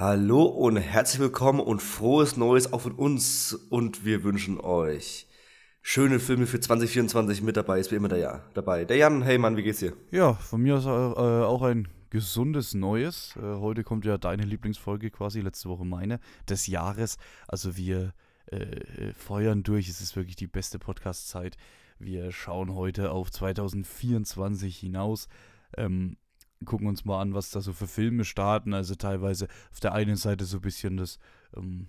Hallo und herzlich willkommen und frohes Neues auch von uns und wir wünschen euch schöne Filme für 2024 mit dabei ist wie immer der Jan dabei. Der Jan, hey Mann, wie geht's dir? Ja, von mir aus äh, auch ein gesundes Neues. Äh, heute kommt ja deine Lieblingsfolge quasi, letzte Woche meine, des Jahres. Also wir äh, feuern durch, es ist wirklich die beste Podcast-Zeit. Wir schauen heute auf 2024 hinaus. Ähm, gucken uns mal an, was da so für Filme starten. Also teilweise auf der einen Seite so ein bisschen das, ähm,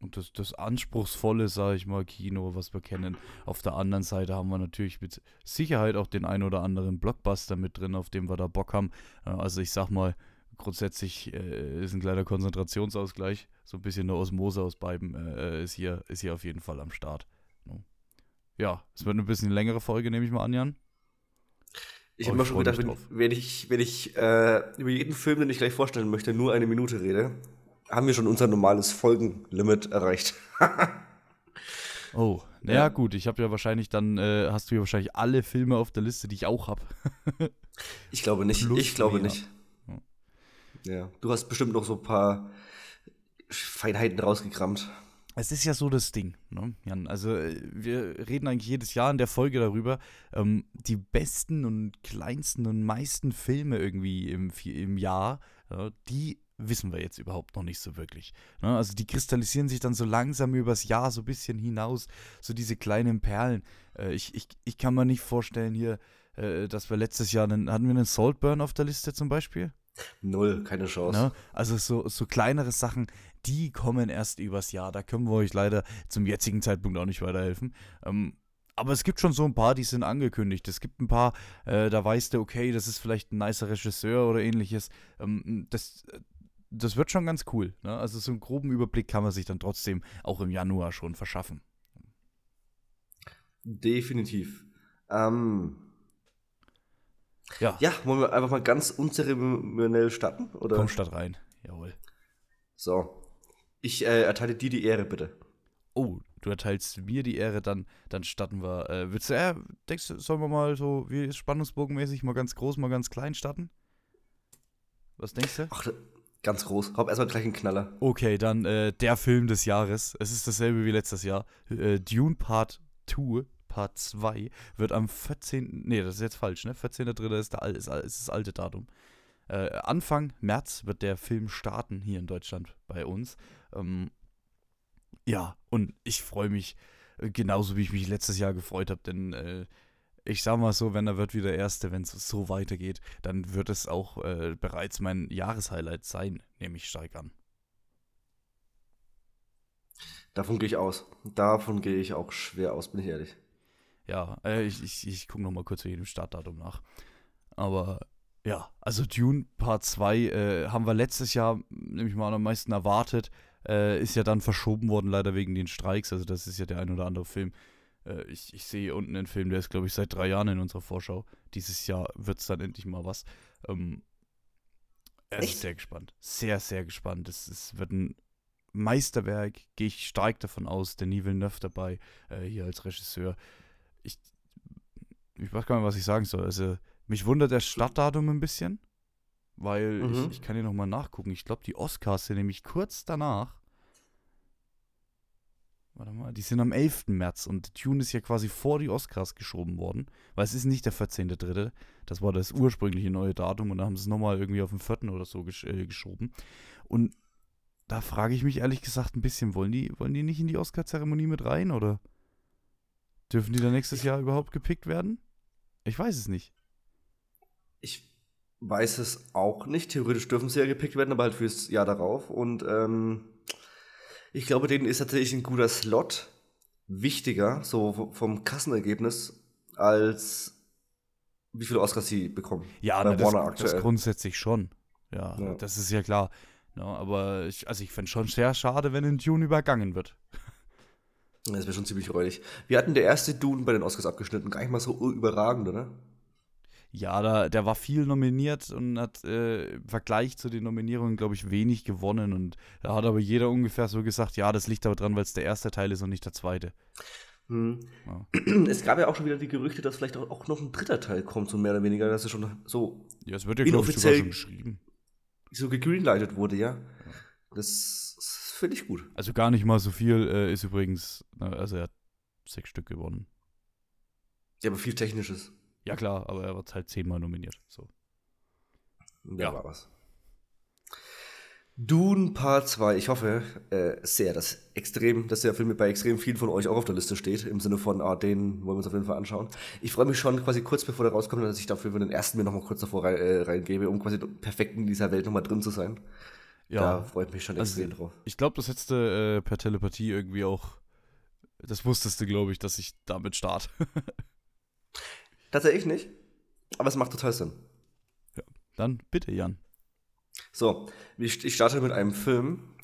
das, das anspruchsvolle, sage ich mal, Kino, was wir kennen. Auf der anderen Seite haben wir natürlich mit Sicherheit auch den ein oder anderen Blockbuster mit drin, auf dem wir da Bock haben. Äh, also ich sag mal, grundsätzlich äh, ist ein kleiner Konzentrationsausgleich. So ein bisschen eine Osmose aus beiden äh, ist, hier, ist hier auf jeden Fall am Start. Ja, es wird ein bisschen längere Folge, nehme ich mal an, Jan. Ich habe mir schon gedacht, wenn, wenn, ich, wenn ich äh, über jeden Film, den ich gleich vorstellen möchte, nur eine Minute rede, haben wir schon unser normales Folgenlimit erreicht. oh, naja, ja. gut. Ich habe ja wahrscheinlich dann, äh, hast du ja wahrscheinlich alle Filme auf der Liste, die ich auch habe. ich glaube nicht. Plus ich glaube mehr. nicht. Ja. Du hast bestimmt noch so ein paar Feinheiten rausgekramt. Es ist ja so das Ding, ne, Jan. Also, äh, wir reden eigentlich jedes Jahr in der Folge darüber, ähm, die besten und kleinsten und meisten Filme irgendwie im, im Jahr, ja, die wissen wir jetzt überhaupt noch nicht so wirklich. Ne? Also, die kristallisieren sich dann so langsam übers Jahr so ein bisschen hinaus, so diese kleinen Perlen. Äh, ich, ich, ich kann mir nicht vorstellen hier, äh, dass wir letztes Jahr, einen, hatten wir einen Saltburn auf der Liste zum Beispiel? Null, keine Chance. Ne? Also so, so kleinere Sachen, die kommen erst übers Jahr. Da können wir euch leider zum jetzigen Zeitpunkt auch nicht weiterhelfen. Ähm, aber es gibt schon so ein paar, die sind angekündigt. Es gibt ein paar, äh, da weißt du, okay, das ist vielleicht ein nicer Regisseur oder ähnliches. Ähm, das, das wird schon ganz cool. Ne? Also so einen groben Überblick kann man sich dann trotzdem auch im Januar schon verschaffen. Definitiv. Ähm, ja. Ja, wollen wir einfach mal ganz unzeremoniell starten? Oder? Komm, statt rein. Jawohl. So. Ich äh, erteile dir die Ehre, bitte. Oh, du erteilst mir die Ehre, dann, dann starten wir. Äh, willst du, äh, denkst du, sollen wir mal so, wie spannungsbogenmäßig, mal ganz groß, mal ganz klein starten? Was denkst du? Ach, ganz groß. Hab erstmal gleich einen Knaller. Okay, dann äh, der Film des Jahres. Es ist dasselbe wie letztes Jahr. Äh, Dune Part 2 Part 2 wird am 14. Nee, das ist jetzt falsch, ne? 14.3. ist, ist, ist das alte Datum. Äh, Anfang März wird der Film starten hier in Deutschland bei uns. Ähm, ja, und ich freue mich äh, genauso, wie ich mich letztes Jahr gefreut habe, denn äh, ich sag mal so, wenn er wird wie der Erste, wenn es so weitergeht, dann wird es auch äh, bereits mein Jahreshighlight sein, nehme ich stark an. Davon gehe ich aus. Davon gehe ich auch schwer aus, bin ich ehrlich. Ja, äh, ich, ich, ich gucke nochmal kurz für jedem Startdatum nach. Aber ja, also Dune Part 2 äh, haben wir letztes Jahr, nämlich mal am meisten erwartet. Äh, ist ja dann verschoben worden, leider wegen den Streiks. Also, das ist ja der ein oder andere Film. Äh, ich, ich sehe unten einen Film, der ist, glaube ich, seit drei Jahren in unserer Vorschau. Dieses Jahr wird es dann endlich mal was. Ähm, er ist sehr gespannt. Sehr, sehr gespannt. Es, es wird ein Meisterwerk, gehe ich stark davon aus. Denis Villeneuve dabei, äh, hier als Regisseur ich, ich weiß gar nicht, was ich sagen soll. Also, mich wundert das Startdatum ein bisschen, weil mhm. ich, ich kann hier nochmal nachgucken. Ich glaube, die Oscars sind nämlich kurz danach. Warte mal, die sind am 11. März und Tune ist ja quasi vor die Oscars geschoben worden, weil es ist nicht der 14.3., das war das ursprüngliche neue Datum und da haben sie es nochmal irgendwie auf den 4. oder so gesch äh, geschoben. Und da frage ich mich ehrlich gesagt ein bisschen, wollen die, wollen die nicht in die Oscar-Zeremonie mit rein oder? Dürfen die dann nächstes Jahr überhaupt gepickt werden? Ich weiß es nicht. Ich weiß es auch nicht. Theoretisch dürfen sie ja gepickt werden, aber halt fürs Jahr darauf. Und ähm, ich glaube, denen ist tatsächlich ein guter Slot wichtiger, so vom Kassenergebnis, als wie viele Oscars sie bekommen. Ja, na, das, das grundsätzlich schon. Ja, ja, das ist ja klar. Ja, aber ich, also ich fände schon sehr schade, wenn ein Dune übergangen wird. Das wäre schon ziemlich räudig. Wir hatten der erste Dune bei den Oscars abgeschnitten. Gar nicht mal so überragend, oder? Ja, da, der war viel nominiert und hat äh, im Vergleich zu den Nominierungen, glaube ich, wenig gewonnen. Und da hat aber jeder ungefähr so gesagt, ja, das liegt aber dran, weil es der erste Teil ist und nicht der zweite. Hm. Ja. Es gab ja auch schon wieder die Gerüchte, dass vielleicht auch noch ein dritter Teil kommt, so mehr oder weniger. Das ist schon so. Ja, es wird ja, glaube ich, sogar schon geschrieben. So gegreenlightet wurde, ja. ja. Das finde ich gut. Also gar nicht mal so viel äh, ist übrigens, na, also er hat sechs Stück gewonnen. Ja, aber viel Technisches. Ja klar, aber er wird halt zehnmal nominiert. So. Ja, Ja. war was. Dune Part 2. Ich hoffe äh, sehr, dass extrem, dass der Film bei extrem vielen von euch auch auf der Liste steht. Im Sinne von, ah, den wollen wir uns auf jeden Fall anschauen. Ich freue mich schon quasi kurz bevor der rauskommt, dass ich dafür für den ersten mir nochmal kurz davor äh, reingebe, um quasi perfekt in dieser Welt nochmal drin zu sein. Da Ja, freue ich mich schon Also, extrem drauf. ich glaube, das hättest du äh, per Telepathie irgendwie auch, das wusstest du, glaube ich, dass ich damit starte. Tatsächlich nicht, aber es macht total Sinn. Dann bitte, Jan. So, ich ich starte mit einem Film.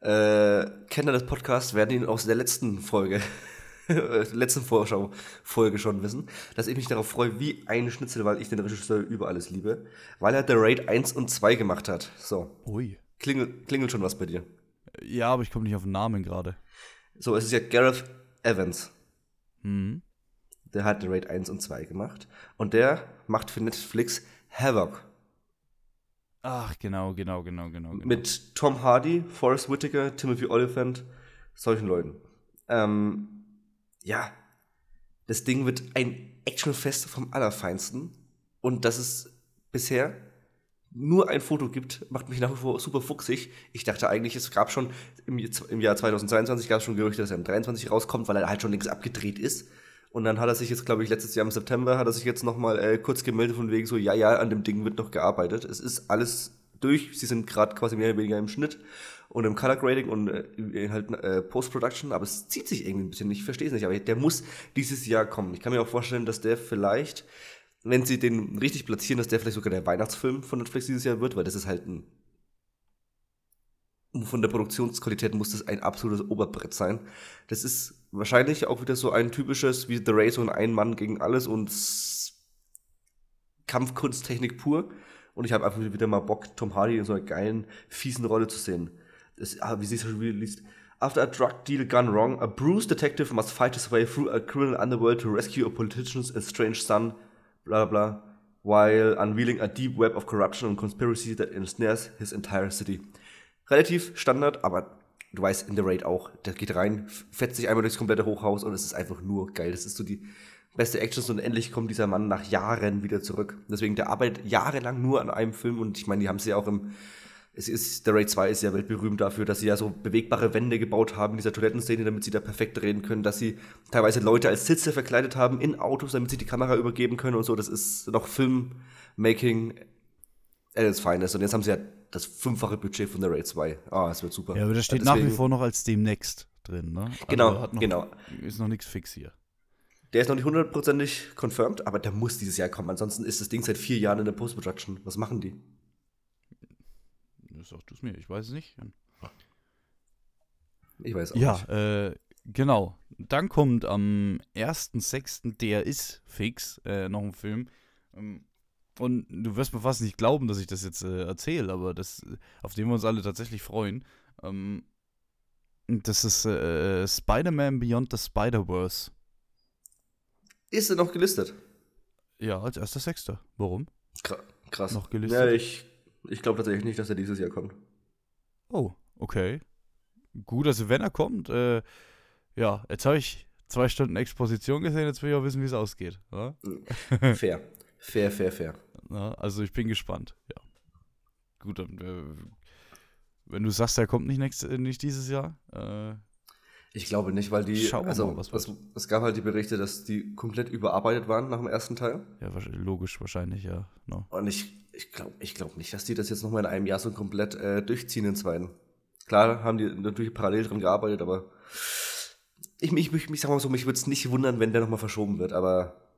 Äh, Kenner des Podcasts werden ihn aus der letzten Folge, äh, letzten Vorschau-Folge schon wissen, dass ich mich darauf freue, wie ein Schnitzel, weil ich den Regisseur über alles liebe, weil er The Raid 1 und 2 gemacht hat. So, Ui. Klingelt, klingelt schon was bei dir. Ja, aber ich komme nicht auf den Namen gerade. So, es ist ja Gareth Evans. Hm. Der hat Raid 1 und 2 gemacht. Und der macht für Netflix Havoc. Ach, genau, genau, genau, genau. genau. Mit Tom Hardy, Forrest Whitaker, Timothy Oliphant, solchen Leuten. Ähm, ja, das Ding wird ein Actionfest vom Allerfeinsten. Und dass es bisher nur ein Foto gibt, macht mich nach wie vor super fuchsig. Ich dachte eigentlich, es gab schon im, im Jahr 2022 gab es schon Gerüchte, dass er im 23 rauskommt, weil er halt schon links abgedreht ist. Und dann hat er sich jetzt, glaube ich, letztes Jahr im September, hat er sich jetzt nochmal äh, kurz gemeldet von wegen so, ja, ja, an dem Ding wird noch gearbeitet. Es ist alles durch. Sie sind gerade quasi mehr oder weniger im Schnitt und im Color Grading und äh, halt äh, Post-Production, aber es zieht sich irgendwie ein bisschen. Ich verstehe es nicht, aber der muss dieses Jahr kommen. Ich kann mir auch vorstellen, dass der vielleicht, wenn sie den richtig platzieren, dass der vielleicht sogar der Weihnachtsfilm von Netflix dieses Jahr wird, weil das ist halt ein von der Produktionsqualität muss das ein absolutes Oberbrett sein. Das ist wahrscheinlich auch wieder so ein typisches wie The Race und ein Mann gegen alles und Kampfkunsttechnik pur. Und ich habe einfach wieder mal Bock, Tom Hardy in so einer geilen, fiesen Rolle zu sehen. Das, ah, wie sie es schon liest. After a drug deal gone wrong, a bruised detective must fight his way through a criminal underworld to rescue a politician's estranged son, bla bla while unveiling a deep web of corruption and conspiracy that ensnares his entire city. Relativ Standard, aber du weißt, in The Raid auch, der geht rein, fetzt sich einmal durchs komplette Hochhaus und es ist einfach nur geil. Das ist so die beste Action und endlich kommt dieser Mann nach Jahren wieder zurück. Deswegen, der arbeitet jahrelang nur an einem Film und ich meine, die haben es ja auch im, es ist, The Raid 2 ist ja weltberühmt dafür, dass sie ja so bewegbare Wände gebaut haben in dieser Toilettenszene, damit sie da perfekt drehen können, dass sie teilweise Leute als Sitze verkleidet haben in Autos, damit sie die Kamera übergeben können und so. Das ist noch Filmmaking at its finest. Und jetzt haben sie ja das fünffache Budget von The Raid 2. Ah, es wird super. Ja, aber das steht nach wie Deswegen- vor noch als demnächst drin, ne? Also Genau, noch, genau. Ist noch nichts fix hier. Der ist noch nicht hundertprozentig confirmed, aber der muss dieses Jahr kommen. Ansonsten ist das Ding seit vier Jahren in der Post-Production. Was machen die? Sag du es mir, ich weiß es nicht. Ich weiß auch Ja, nicht. äh, genau. Dann kommt am 1.6., der ist fix, äh, noch ein Film. Ähm, und du wirst mir fast nicht glauben, dass ich das jetzt äh, erzähle, aber das, auf den wir uns alle tatsächlich freuen. Ähm, das ist äh, Spider-Man Beyond the Spider-Verse. Ist er noch gelistet? Ja, als erster Sechster. Warum? Kra- Krass. Noch gelistet? Ja, ich, ich glaube tatsächlich nicht, dass er dieses Jahr kommt. Oh, okay. Gut, also wenn er kommt, äh, ja, jetzt habe ich zwei Stunden Exposition gesehen, jetzt will ich auch wissen, wie es ausgeht. Ja? Fair. Fair, fair, fair. Ja, also ich bin gespannt, ja. Gut, dann, äh, wenn du sagst, er kommt nicht, nächstes, äh, nicht dieses Jahr, äh, Ich glaube nicht, weil die, Schauen wir also mal, was es, es gab halt die Berichte, dass die komplett überarbeitet waren nach dem ersten Teil. ja, logisch wahrscheinlich, ja. No. Und ich, ich glaube ich glaub nicht, dass die das jetzt nochmal in einem Jahr so komplett äh, durchziehen in zweiten. Klar haben die natürlich parallel dran gearbeitet, aber ich, ich, ich, ich sag mal so, mich würde es nicht wundern, wenn der nochmal verschoben wird, aber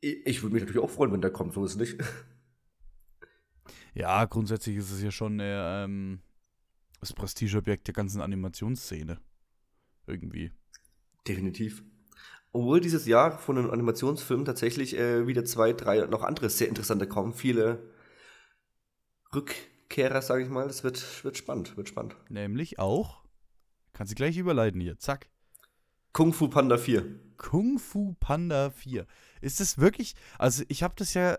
ich, ich würde mich natürlich auch freuen, wenn der kommt, so ist es nicht. Ja, grundsätzlich ist es ja schon äh, ähm, das Prestigeobjekt der ganzen Animationsszene. Irgendwie. Definitiv. Obwohl dieses Jahr von den Animationsfilmen tatsächlich äh, wieder zwei, drei noch andere sehr interessante kommen. Viele Rückkehrer, sage ich mal. Das wird, wird spannend, wird spannend. Nämlich auch, kannst du gleich überleiten hier, zack. Kung Fu Panda 4. Kung Fu Panda 4. Ist das wirklich, also ich habe das ja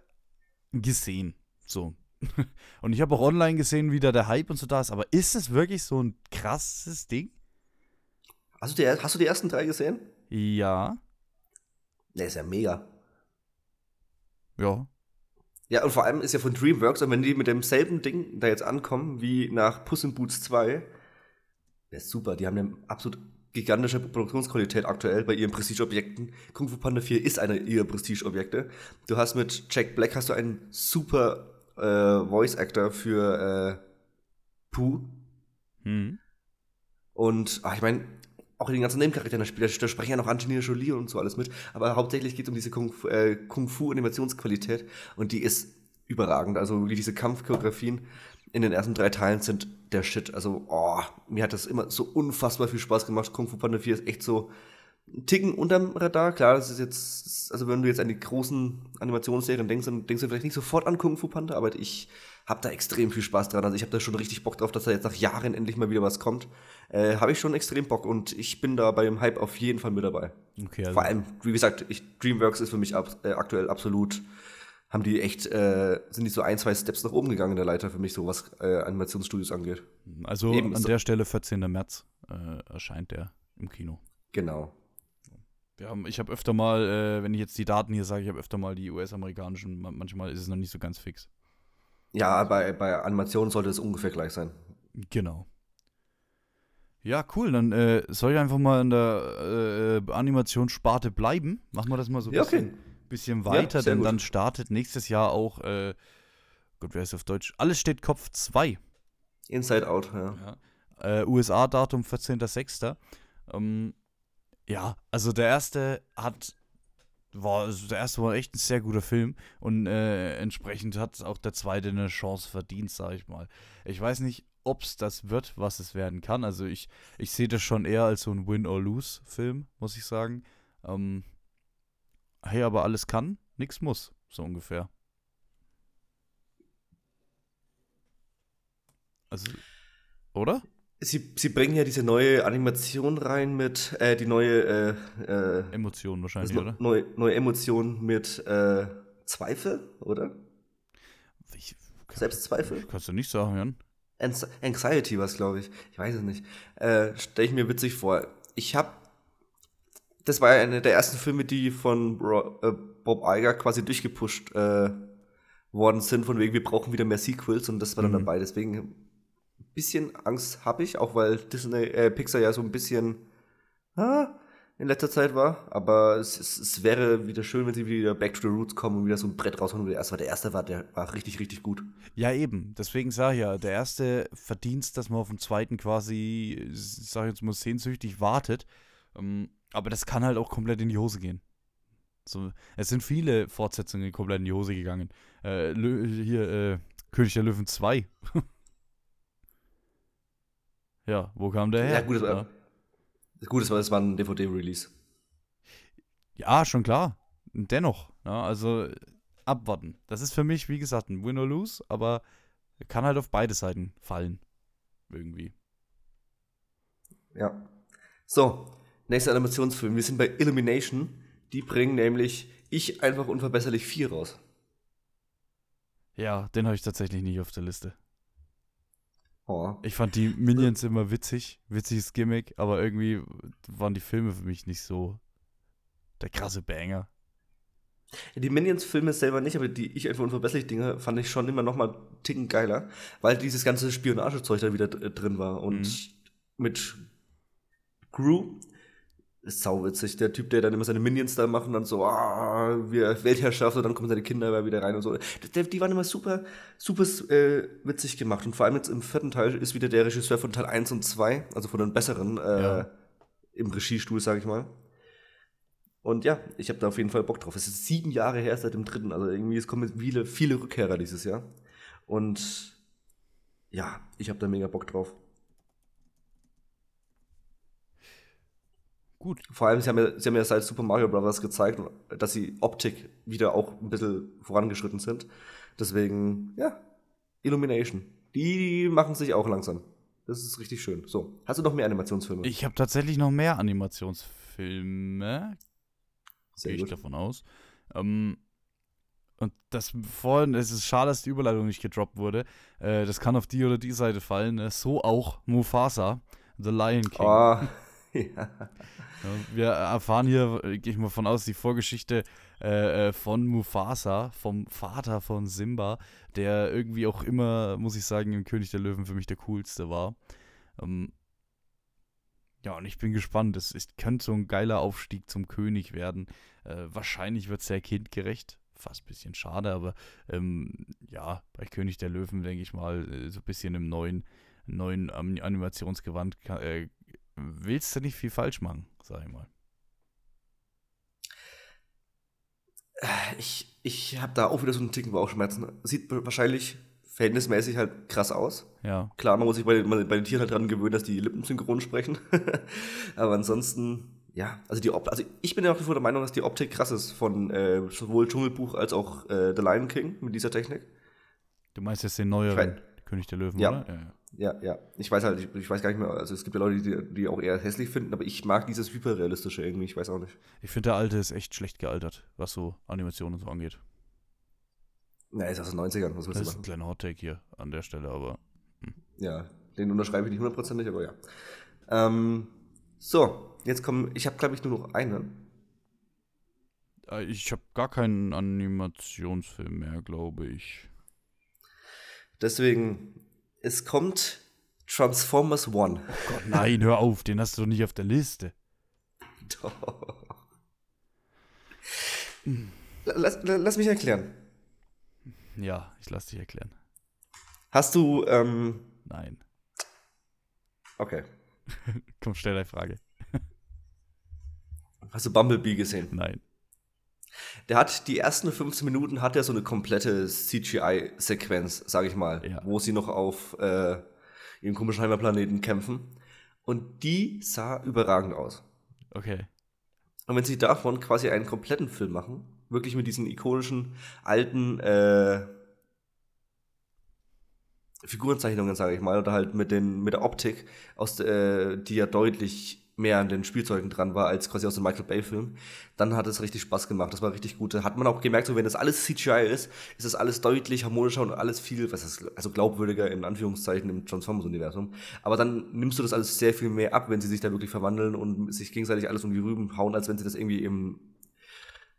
gesehen, so, und ich habe auch online gesehen, wie da der Hype und so da ist. Aber ist es wirklich so ein krasses Ding? Hast du die, hast du die ersten drei gesehen? Ja. Der ist ja mega. Ja. Ja, und vor allem ist ja von DreamWorks, und wenn die mit demselben Ding da jetzt ankommen wie nach Puss in Boots 2, der ist super. Die haben eine absolut gigantische Produktionsqualität aktuell bei ihren Prestigeobjekten. Kung Fu Panda 4 ist einer ihrer Prestigeobjekte. Du hast mit Jack Black hast du einen super äh, Voice Actor für äh, Pooh. Hm. Und ach, ich meine, auch in den ganzen Nebencharakteren, da, sp- da sprechen ja noch Angelina Jolie und so alles mit. Aber hauptsächlich geht es um diese Kung, Fu- äh, Kung und die ist überragend. Also wirklich diese Kampfchoreografien in den ersten drei Teilen sind der Shit. Also, oh, mir hat das immer so unfassbar viel Spaß gemacht. Kung Fu Panda 4 ist echt so Ticken unterm Radar. Klar, das ist jetzt, also wenn du jetzt an die großen Animationsserien denkst, dann denkst du vielleicht nicht sofort an Kung Fu Panda, aber ich habe da extrem viel Spaß dran. Also ich habe da schon richtig Bock drauf, dass da jetzt nach Jahren endlich mal wieder was kommt. Äh, habe ich schon extrem Bock und ich bin da bei dem Hype auf jeden Fall mit dabei. Okay, also Vor allem, wie gesagt, ich, DreamWorks ist für mich ab, äh, aktuell absolut, haben die echt, äh, sind die so ein, zwei Steps nach oben gegangen in der Leiter für mich, so was äh, Animationsstudios angeht. also eben an so- der Stelle 14. März äh, erscheint der im Kino. Genau. Wir haben, ich habe öfter mal, äh, wenn ich jetzt die Daten hier sage, ich habe öfter mal die US-amerikanischen, ma- manchmal ist es noch nicht so ganz fix. Ja, bei, bei Animationen sollte es ungefähr gleich sein. Genau. Ja, cool. Dann äh, soll ich einfach mal in der äh, Animationssparte bleiben. Machen wir das mal so ein Ja, bisschen, okay. bisschen weiter, sehr denn gut. dann startet nächstes Jahr auch, äh, Gott, wer ist auf Deutsch? Alles steht Kopf 2. Inside Out, ja. Ja. Äh, USA-Datum 14.06. Ähm, ja, also der erste hat war also der erste war echt ein sehr guter Film und äh, entsprechend hat auch der zweite eine Chance verdient, sag ich mal. Ich weiß nicht, ob es das wird, was es werden kann. Also ich, ich sehe das schon eher als so ein Win-or-Lose-Film, muss ich sagen. Ähm, hey, aber alles kann, nichts muss, so ungefähr. Also, oder? Sie, sie bringen ja diese neue Animation rein mit, äh, die neue, äh, äh, Emotionen das wahrscheinlich, no- oder? neue, neue Emotion mit äh, Zweifel, oder? Ich, Selbstzweifel? Kannst du nicht sagen, Jan? Anx- Anxiety was, glaube ich. Ich weiß es nicht. Äh, Stelle ich mir witzig vor. Ich habe, das war ja einer der ersten Filme, die von Bro, äh, Bob Iger quasi durchgepusht äh, worden sind, von wegen, wir brauchen wieder mehr Sequels und das war dann Mhm. dabei. Deswegen bisschen Angst habe ich, auch weil Disney, äh, Pixar ja so ein bisschen ah, in letzter Zeit war. Aber es, es, es wäre wieder schön, wenn sie wieder back to the roots kommen und wieder so ein Brett rausholen der erste war. Der erste war, der war richtig, richtig gut. Ja, eben. Deswegen sage ich ja, der erste Verdienst, dass man auf den zweiten quasi, sag ich jetzt mal, sehnsüchtig wartet. Ähm, aber das kann halt auch komplett in die Hose gehen. So, es sind viele Fortsetzungen komplett in die Hose gegangen. Äh, hier, äh, König der Löwen 2. ja, wo kam der her? Ja, gut, das war, ja. gut, das war, ein DVD-Release. Ja, schon klar. Dennoch, ja, also äh, abwarten. Das ist für mich, wie gesagt, ein Win or Lose, aber kann halt auf beide Seiten fallen. Irgendwie. Ja. So, nächster Animationsfilm. Wir sind bei Illumination. Die bringen nämlich Ich einfach unverbesserlich 4 raus. Ja, den habe ich tatsächlich nicht auf der Liste. Oh. Ich fand die Minions immer witzig, witziges Gimmick, aber irgendwie waren die Filme für mich nicht so der krasse Banger. Die Minions-Filme selber nicht, aber die Ich einfach unverbesserlich Dinge fand ich schon immer noch mal einen Ticken geiler, weil dieses ganze Spionagezeug da wieder dr- drin war. Und Mhm. mit Gru ist sauwitzig. Der Typ, der dann immer seine Minions da macht und dann so, ah, wir Weltherrschaft und dann kommen seine Kinder aber wieder rein und so. Die, die waren immer super, super äh, witzig gemacht. Und vor allem jetzt im vierten Teil ist wieder der Regisseur von Teil 1 und 2, also von den besseren, äh, Ja. im Regiestuhl, sag ich mal. Und ja, ich habe da auf jeden Fall Bock drauf. Es ist sieben Jahre her seit dem dritten, also irgendwie es kommen viele, viele Rückkehrer dieses Jahr. Und ja, ich habe da mega Bock drauf. Gut. Vor allem, sie haben, ja, sie haben ja seit Super Mario Bros. gezeigt, dass sie Optik wieder auch ein bisschen vorangeschritten sind. Deswegen, ja, Illumination. Die machen sich auch langsam. Das ist richtig schön. So, hast du noch mehr Animationsfilme? Ich habe tatsächlich noch mehr Animationsfilme, Sehr gehe ich davon aus. Ähm, Und das vorhin, es ist schade, dass die Überleitung nicht gedroppt wurde. Äh, das kann auf die oder die Seite fallen. Ne? So auch Mufasa, The Lion King. Oh, ja. Wir erfahren hier, gehe ich mal von aus, die Vorgeschichte äh, äh, von Mufasa, vom Vater von Simba, der irgendwie auch immer, muss ich sagen, im König der Löwen für mich der coolste war. Ähm, ja, und ich bin gespannt. Es, es könnte so ein geiler Aufstieg zum König werden. Äh, wahrscheinlich wird es sehr kindgerecht. Fast ein bisschen schade, aber ähm, ja, bei König der Löwen, denke ich mal, äh, so ein bisschen im neuen, neuen Animationsgewand ka- äh, willst du nicht viel falsch machen, sag ich mal. Ich, ich habe da auch wieder so einen Ticken Bauchschmerzen. Sieht wahrscheinlich verhältnismäßig halt krass aus. Ja. Klar, man muss sich bei den, bei den Tieren halt dran gewöhnen, dass die Lippen synchron sprechen. Aber ansonsten, ja, also die Optik, also ich bin ja nach wie vor der Meinung, dass die Optik krass ist von äh, sowohl Dschungelbuch als auch äh, The Lion King mit dieser Technik. Du meinst jetzt den neueren König der Löwen, Ja. oder? Ja, ja. Ja, ja. Ich weiß halt, ich, ich weiß gar nicht mehr, also es gibt ja Leute, die, die auch eher hässlich finden, aber ich mag dieses hyperrealistische irgendwie, ich weiß auch nicht. Ich finde, der alte ist echt schlecht gealtert, was so Animationen und so angeht. Na, ist aus den 90ern, was willst Das du ist ein machen? kleiner Hottake hier an der Stelle, aber Ja, den unterschreibe ich nicht hundertprozentig, aber ja. Ähm, so, jetzt kommen, ich habe glaube ich nur noch einen. äh, ich habe gar keinen Animationsfilm mehr, glaube ich. Deswegen, es kommt Transformers One. Gott, nein, hör auf, den hast du doch nicht auf der Liste. Doch. Lass, lass mich erklären. Ja, ich lass dich erklären. Hast du, ähm, Nein. okay, Komm, stell deine Frage. hast du Bumblebee gesehen? Nein. Der hat die ersten 15 Minuten hat er so eine komplette CGI-Sequenz, sag ich mal, Ja. wo sie noch auf äh, ihrem komischen Heimatplaneten kämpfen. Und die sah überragend aus. Okay. Und wenn sie davon quasi einen kompletten Film machen, wirklich mit diesen ikonischen alten äh, Figurenzeichnungen, sage ich mal, oder halt mit den mit der Optik, aus äh, die ja deutlich mehr an den Spielzeugen dran war als quasi aus dem Michael Bay Film, dann hat es richtig Spaß gemacht. Das war richtig gut. Hat man auch gemerkt, so wenn das alles CGI ist, ist das alles deutlich harmonischer und alles viel, was ist, also glaubwürdiger in Anführungszeichen im Transformers Universum. Aber dann nimmst du das alles sehr viel mehr ab, wenn sie sich da wirklich verwandeln und sich gegenseitig alles um die Rüben hauen, als wenn sie das irgendwie im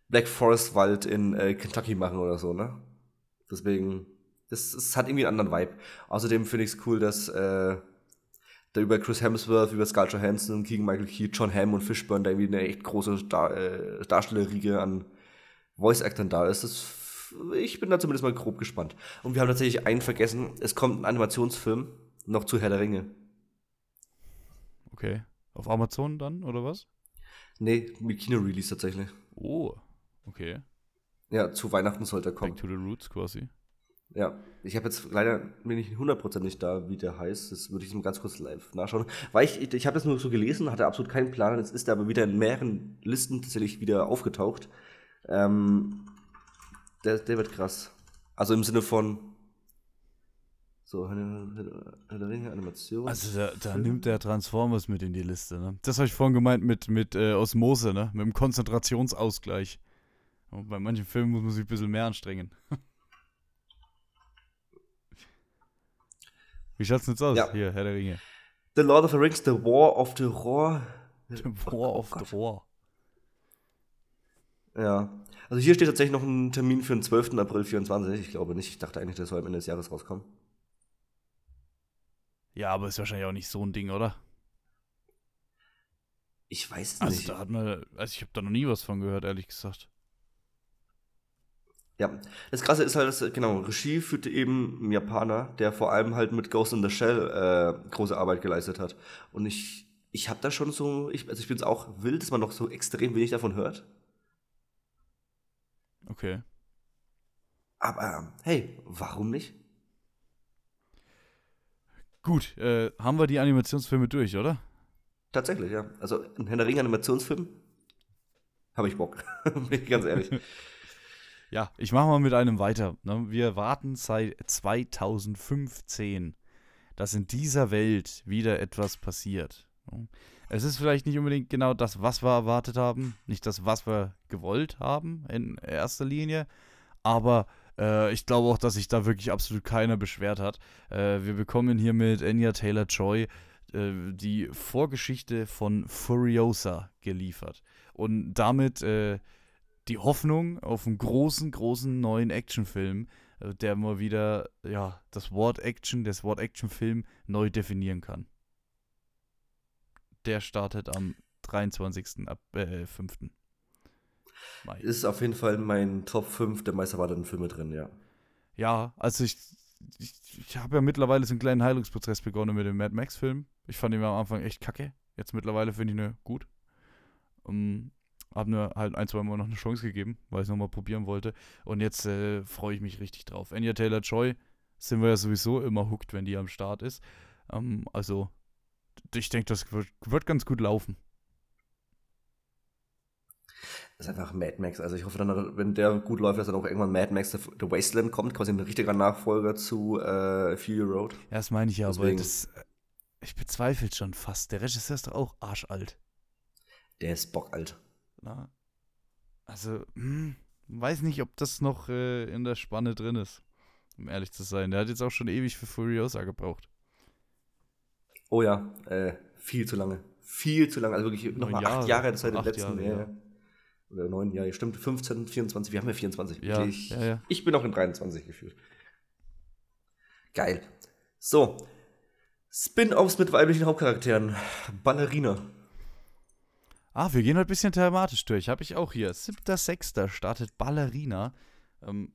Black Forest Wald in äh, Kentucky machen oder so, ne? Deswegen, das, das hat irgendwie einen anderen Vibe. Außerdem finde ich es cool, dass äh, da über Chris Hemsworth, über Scarlett Johansson, Keegan Michael Key, John Hamm und Fishburne da irgendwie eine echt große Dar äh, Darstellerriege an Voice-Actern da ist. Das, ich bin da zumindest mal grob gespannt. Und wir haben tatsächlich einen vergessen. Es kommt ein Animationsfilm noch zu Herr der Ringe. Okay. Auf Amazon dann, oder was? Nee, mit Kino-Release tatsächlich. Oh. Okay. Ja, zu Weihnachten sollte er kommen. Back to the Roots quasi. Ja, ich habe jetzt leider bin ich hundertprozentig da, wie der heißt. Das würde ich nur ganz kurz live nachschauen. Weil ich, ich, ich habe das nur so gelesen, hatte absolut keinen Plan. Jetzt ist er aber wieder in mehreren Listen tatsächlich wieder aufgetaucht. Ähm, der, der wird krass. Also im Sinne von so, Ringe, Animation. Also da, da nimmt der Transformers mit in die Liste, ne? Das habe ich vorhin gemeint mit, mit äh, Osmose, ne? Mit dem Konzentrationsausgleich. Und bei manchen Filmen muss man sich ein bisschen mehr anstrengen. Wie schaut's denn jetzt aus? Ja. Hier, Herr der Ringe. The Lord of the Rings, The War of the Roar. War of the War. Ja. Also hier steht tatsächlich noch ein Termin für den 12. April 24. Ich glaube nicht. Ich dachte eigentlich, das soll am Ende des Jahres rauskommen. Ja, aber ist wahrscheinlich auch nicht so ein Ding, oder? Ich weiß es Also nicht. da hat man, also ich habe da noch nie was von gehört, ehrlich gesagt. Ja, das Krasse ist halt, dass, genau, Regie führte eben ein Japaner, der vor allem halt mit Ghost in the Shell äh, große Arbeit geleistet hat. Und ich, ich habe da schon so, ich, also ich bin es auch wild, dass man noch so extrem wenig davon hört. Okay. Aber hey, warum nicht? Gut, äh, haben wir die Animationsfilme durch, oder? Tatsächlich, ja. Also ein Herr der Ringe Animationsfilm habe ich Bock, bin ich ganz ehrlich. Ja, ich mache mal mit einem weiter. Ne? Wir warten seit 2015, dass in dieser Welt wieder etwas passiert. ne? Es ist vielleicht nicht unbedingt genau das, was wir erwartet haben, nicht das, was wir gewollt haben in erster Linie, aber äh, ich glaube auch, dass sich da wirklich absolut keiner beschwert hat. Äh, wir bekommen hier mit Anya Taylor-Joy äh, die Vorgeschichte von Furiosa geliefert. Und damit äh, die Hoffnung auf einen großen, großen neuen Actionfilm, äh, der mal wieder ja, das Wort Action, das Wort Actionfilm neu definieren kann. Der startet am 23. Ab, äh, 5. Mai. Ist auf jeden Fall mein Top 5 der meist erwarteten Filme drin, ja. Ja, also ich, ich, ich habe ja mittlerweile so einen kleinen Heilungsprozess begonnen mit dem Mad Max-Film. Ich fand ihn am Anfang echt kacke. Jetzt mittlerweile finde ich ihn gut. Um, ähm, habe mir halt ein, zwei Mal noch eine Chance gegeben, weil ich es nochmal probieren wollte. Und jetzt äh, freue ich mich richtig drauf. Anya Taylor Joy sind wir ja sowieso immer hooked, wenn die am Start ist. Ähm, also, ich denke, das wird, wird ganz gut laufen. Das ist einfach Mad Max. Also ich hoffe dann, wenn der gut läuft, dass dann auch irgendwann Mad Max The, The Wasteland kommt, quasi ein richtiger Nachfolger zu äh, Fury Road. Ja, das meine ich ja, Deswegen. aber das, ich bezweifle schon fast. Der Regisseur ist doch auch arschalt. Der ist bockalt. Na, also, hm, weiß nicht, ob das noch äh, in der Spanne drin ist, um ehrlich zu sein. Der hat jetzt auch schon ewig für Furiosa gebraucht. Oh ja, äh, viel zu lange. Viel zu lange. Also wirklich nochmal acht Jahre seit dem letzten. Jahre, ja. Oder neun Jahre, stimmt. 15, 24, wir haben ja 24. Ja, ich, ja, ja. ich bin noch in 23 gefühlt. Geil. So. Spin-offs mit weiblichen Hauptcharakteren. Ballerina. Ah, wir gehen heute ein bisschen thematisch durch. Habe ich auch hier. 7.6. startet Ballerina ähm,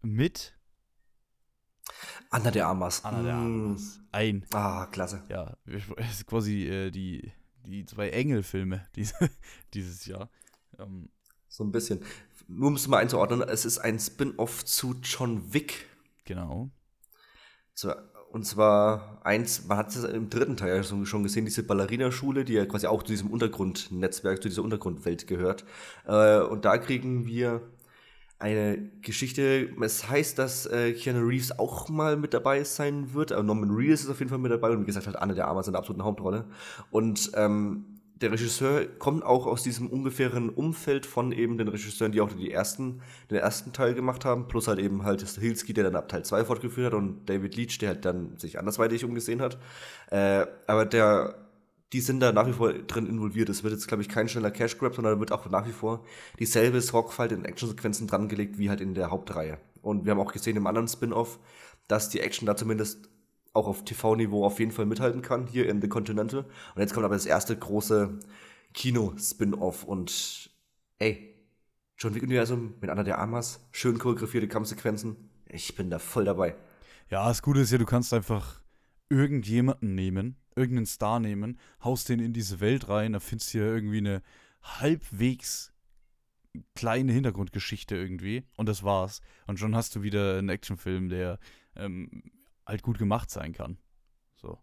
mit Anna de Armas. Anna de Armas. Ein. Ah, klasse. Ja, ist quasi äh, die, die zwei Engelfilme diese, dieses Jahr. Ähm, so ein bisschen. Nur um es mal einzuordnen, es ist ein Spin-off zu John Wick. Genau. Und zwar eins, man hat es im dritten Teil schon gesehen, diese Ballerina-Schule, die ja quasi auch zu diesem Untergrundnetzwerk, zu dieser Untergrundwelt gehört. Äh, und da kriegen wir eine Geschichte. Es heißt, dass äh, Keanu Reeves auch mal mit dabei sein wird. Norman Reeves ist auf jeden Fall mit dabei und wie gesagt halt Anne der Armas in der absoluten Hauptrolle. Und ähm, der Regisseur kommt auch aus diesem ungefähren Umfeld von eben den Regisseuren, die auch die ersten, den ersten Teil gemacht haben, plus halt eben halt Hilski, der dann ab Teil 2 fortgeführt hat und David Leach, der halt dann sich andersweitig umgesehen hat. Äh, aber der, die sind da nach wie vor drin involviert. Es wird jetzt, glaube ich, kein schneller Cash Grab, sondern wird auch nach wie vor dieselbe Sorgfalt in Actionsequenzen drangelegt wie halt in der Hauptreihe. Und wir haben auch gesehen im anderen Spin-off, dass die Action da zumindest auch auf TV-Niveau auf jeden Fall mithalten kann, hier in The Continental. Und jetzt kommt aber das erste große Kino-Spin-Off und ey, John Wick-Universum mit einer der Amas, schön choreografierte Kampfsequenzen. Ich bin da voll dabei. Ja, das Gute ist ja, du kannst einfach irgendjemanden nehmen, irgendeinen Star nehmen, haust den in diese Welt rein, da findest du ja irgendwie eine halbwegs kleine Hintergrundgeschichte irgendwie und das war's. Und schon hast du wieder einen Actionfilm, der ähm, halt gut gemacht sein kann. So.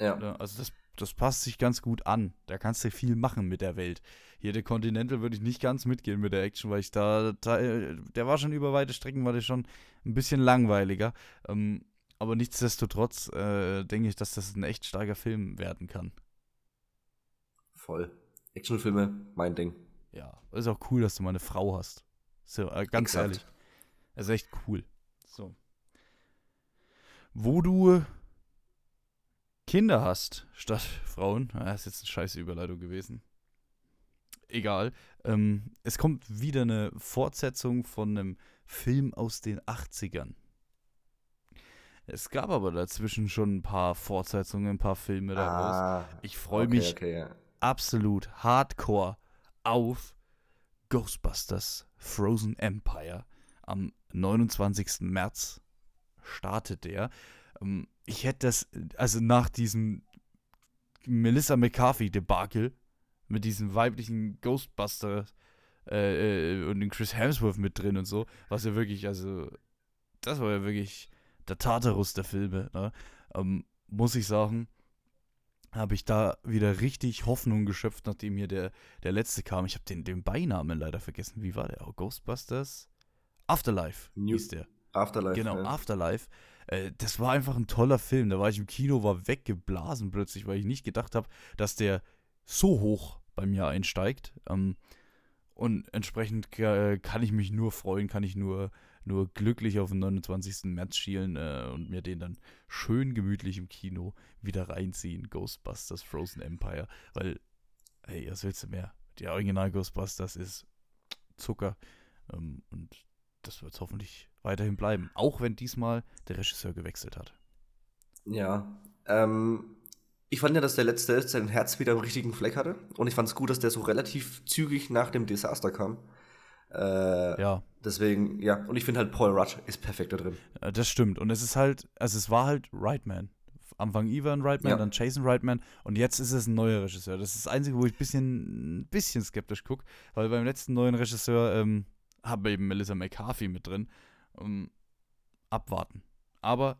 Ja. Also das, das passt sich ganz gut an. Da kannst du viel machen mit der Welt. Hier der Continental würde ich nicht ganz mitgehen mit der Action, weil ich da, da der war schon über weite Strecken, war der schon ein bisschen langweiliger. Ähm, aber nichtsdestotrotz äh, denke ich, dass das ein echt starker Film werden kann. Voll. Actionfilme, mein Ding. Ja, ist auch cool, dass du mal eine Frau hast. So, äh, ganz Exakt. ehrlich. Das ist echt cool. So wo du Kinder hast statt Frauen. Das ist jetzt eine scheiße Überleitung gewesen. Egal. Ähm, es kommt wieder eine Fortsetzung von einem Film aus den 80ern. Es gab aber dazwischen schon ein paar Fortsetzungen, ein paar Filme daraus. Ah, ich freue okay, mich okay, ja. absolut hardcore auf Ghostbusters Frozen Empire am 29. März startet der. Ähm, ich hätte das, also nach diesem Melissa McCarthy-Debakel mit diesem weiblichen Ghostbuster äh, äh, und den Chris Hemsworth mit drin und so, was ja wirklich, also, das war ja wirklich der Tartarus der Filme, ne? ähm, muss ich sagen, habe ich da wieder richtig Hoffnung geschöpft, nachdem hier der, der letzte kam. Ich habe den, den Beinamen leider vergessen. Wie war der? Oh, Ghostbusters? Afterlife New hieß der. Afterlife. Genau, ja. Afterlife. Äh, das war einfach ein toller Film. Da war ich im Kino, war weggeblasen plötzlich, weil ich nicht gedacht habe, dass der so hoch bei mir einsteigt. Ähm, Und entsprechend äh, kann ich mich nur freuen, kann ich nur, nur glücklich auf den 29. März schielen äh, und mir den dann schön gemütlich im Kino wieder reinziehen. Ghostbusters Frozen Empire. Weil, hey, was willst du mehr? Die Original Ghostbusters ist Zucker. Ähm, und das wird es hoffentlich weiterhin bleiben. Auch wenn diesmal der Regisseur gewechselt hat. Ja. Ähm, ich fand ja, dass der letzte sein Herz wieder am richtigen Fleck hatte. Und ich fand es gut, dass der so relativ zügig nach dem Desaster kam. Äh, ja. Deswegen, ja. Und ich finde halt, Paul Rudd ist perfekt da drin. Äh, das stimmt. Und es ist halt, also es war halt Rightman. Am Anfang Ivan Reitman, ja. dann Jason Reitman und jetzt ist es ein neuer Regisseur. Das ist das Einzige, wo ich ein bisschen, ein bisschen skeptisch gucke, weil beim letzten neuen Regisseur ähm, haben wir eben Melissa McCarthy mit drin. Um, abwarten. Aber,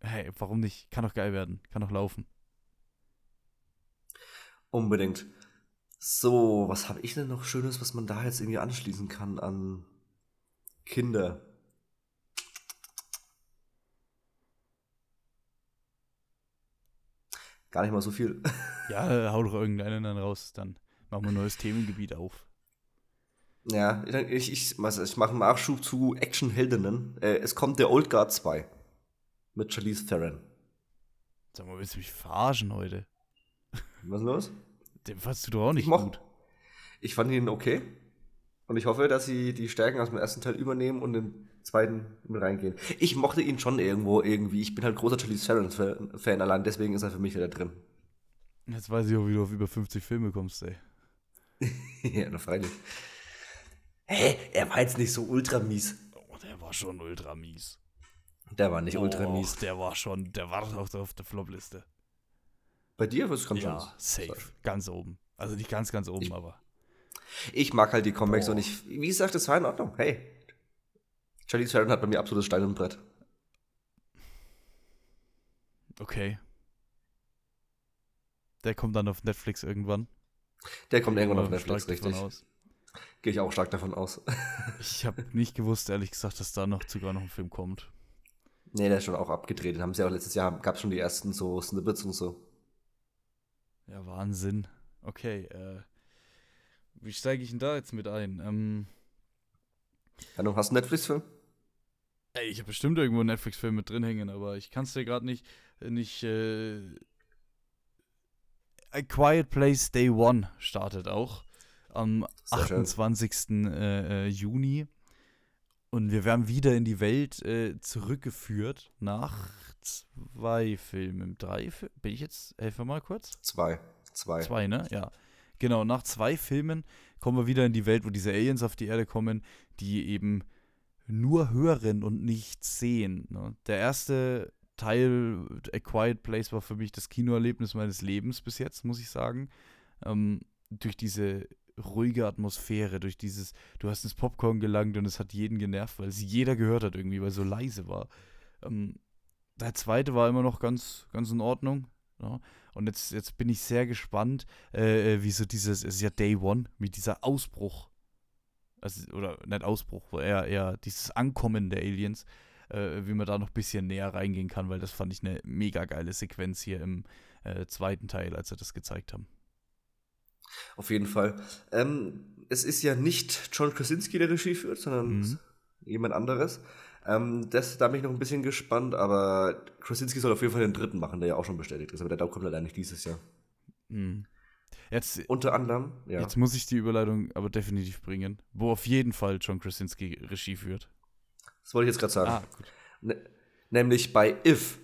hey, warum nicht? Kann doch geil werden. Kann doch laufen. Unbedingt. So, was habe ich denn noch Schönes, was man da jetzt irgendwie anschließen kann an Kinder? Gar nicht mal so viel. Ja, hau doch irgendeinen dann raus, dann machen wir ein neues Themengebiet auf. Ja, ich, ich, ich mache einen Nachschub zu Actionheldinnen. Äh, es kommt der Old Guard 2 mit Charlize Theron. Sag mal, willst du mich verarschen heute? Was ist los? Den fandst du doch auch nicht ich gut. Ich fand ihn okay. Und ich hoffe, dass sie die Stärken aus dem ersten Teil übernehmen und den zweiten mit reingehen. Ich mochte ihn schon irgendwo irgendwie. Ich bin halt großer Charlize Theron-Fan allein, deswegen ist er für mich wieder drin. Jetzt weiß ich auch, wie du auf über 50 Filme kommst, ey. ja, na freilich. Hä? Er war jetzt nicht so ultra mies. Oh, der war schon ultra mies. Der war nicht oh, ultra mies. Der war schon, der war auch auf der Flop-Liste. Bei dir? Was kommt ja, schon? safe. Sorry. Ganz oben. Also nicht ganz, ganz oben, ich, aber. Ich mag halt die Comics Boah. und ich, wie gesagt, das war in Ordnung. Hey. Charlie Theron hat bei mir absolutes Stein und Brett. Okay. Der kommt dann auf Netflix irgendwann. Der kommt irgendwann auf Netflix, richtig. Aus. Gehe ich auch stark davon aus. ich habe nicht gewusst, ehrlich gesagt, dass da noch sogar noch ein Film kommt. Nee, der ist schon auch abgedreht. Den haben sie auch letztes Jahr, gab es schon die ersten so Snippets und so. Ja, Wahnsinn. Okay, äh, wie steige ich denn da jetzt mit ein? Ähm, ja, du hast einen Netflix-Film? Ey, ich habe bestimmt irgendwo einen Netflix-Film mit drin hängen, aber ich kann es dir gerade nicht, nicht, äh, A Quiet Place Day One startet auch am Sehr 28. Äh, äh, Juni. Und wir werden wieder in die Welt äh, zurückgeführt nach zwei Filmen. Drei? Bin ich jetzt? Helfe mal kurz. Zwei. Zwei. Zwei, ne? Ja. Genau, nach zwei Filmen kommen wir wieder in die Welt, wo diese Aliens auf die Erde kommen, die eben nur hören und nichts sehen. Ne? Der erste Teil, A Quiet Place, war für mich das Kinoerlebnis meines Lebens bis jetzt, muss ich sagen. Ähm, durch diese ruhige Atmosphäre, durch dieses, du hast ins Popcorn gelangt und es hat jeden genervt, weil es jeder gehört hat irgendwie, weil es so leise war. Ähm, der zweite war immer noch ganz, ganz in Ordnung. Ja. Und jetzt, jetzt bin ich sehr gespannt, äh, äh wie so dieses, es ist ja Day One, mit dieser Ausbruch, also, oder nicht Ausbruch, eher, eher dieses Ankommen der Aliens, äh, wie man da noch ein bisschen näher reingehen kann, weil das fand ich eine mega geile Sequenz hier im äh, zweiten Teil, als sie das gezeigt haben. Auf jeden Fall. Ähm, es ist ja nicht John Krasinski, der Regie führt, sondern mhm. jemand anderes. Ähm, das, da bin ich noch ein bisschen gespannt, aber Krasinski soll auf jeden Fall den dritten machen, der ja auch schon bestätigt ist, aber der kommt leider nicht dieses Jahr. Mhm. Jetzt, Unter anderem, ja. Jetzt muss ich die Überleitung aber definitiv bringen, wo auf jeden Fall John Krasinski Regie führt. Das wollte ich jetzt gerade sagen. Ah, gut. Ne nämlich bei If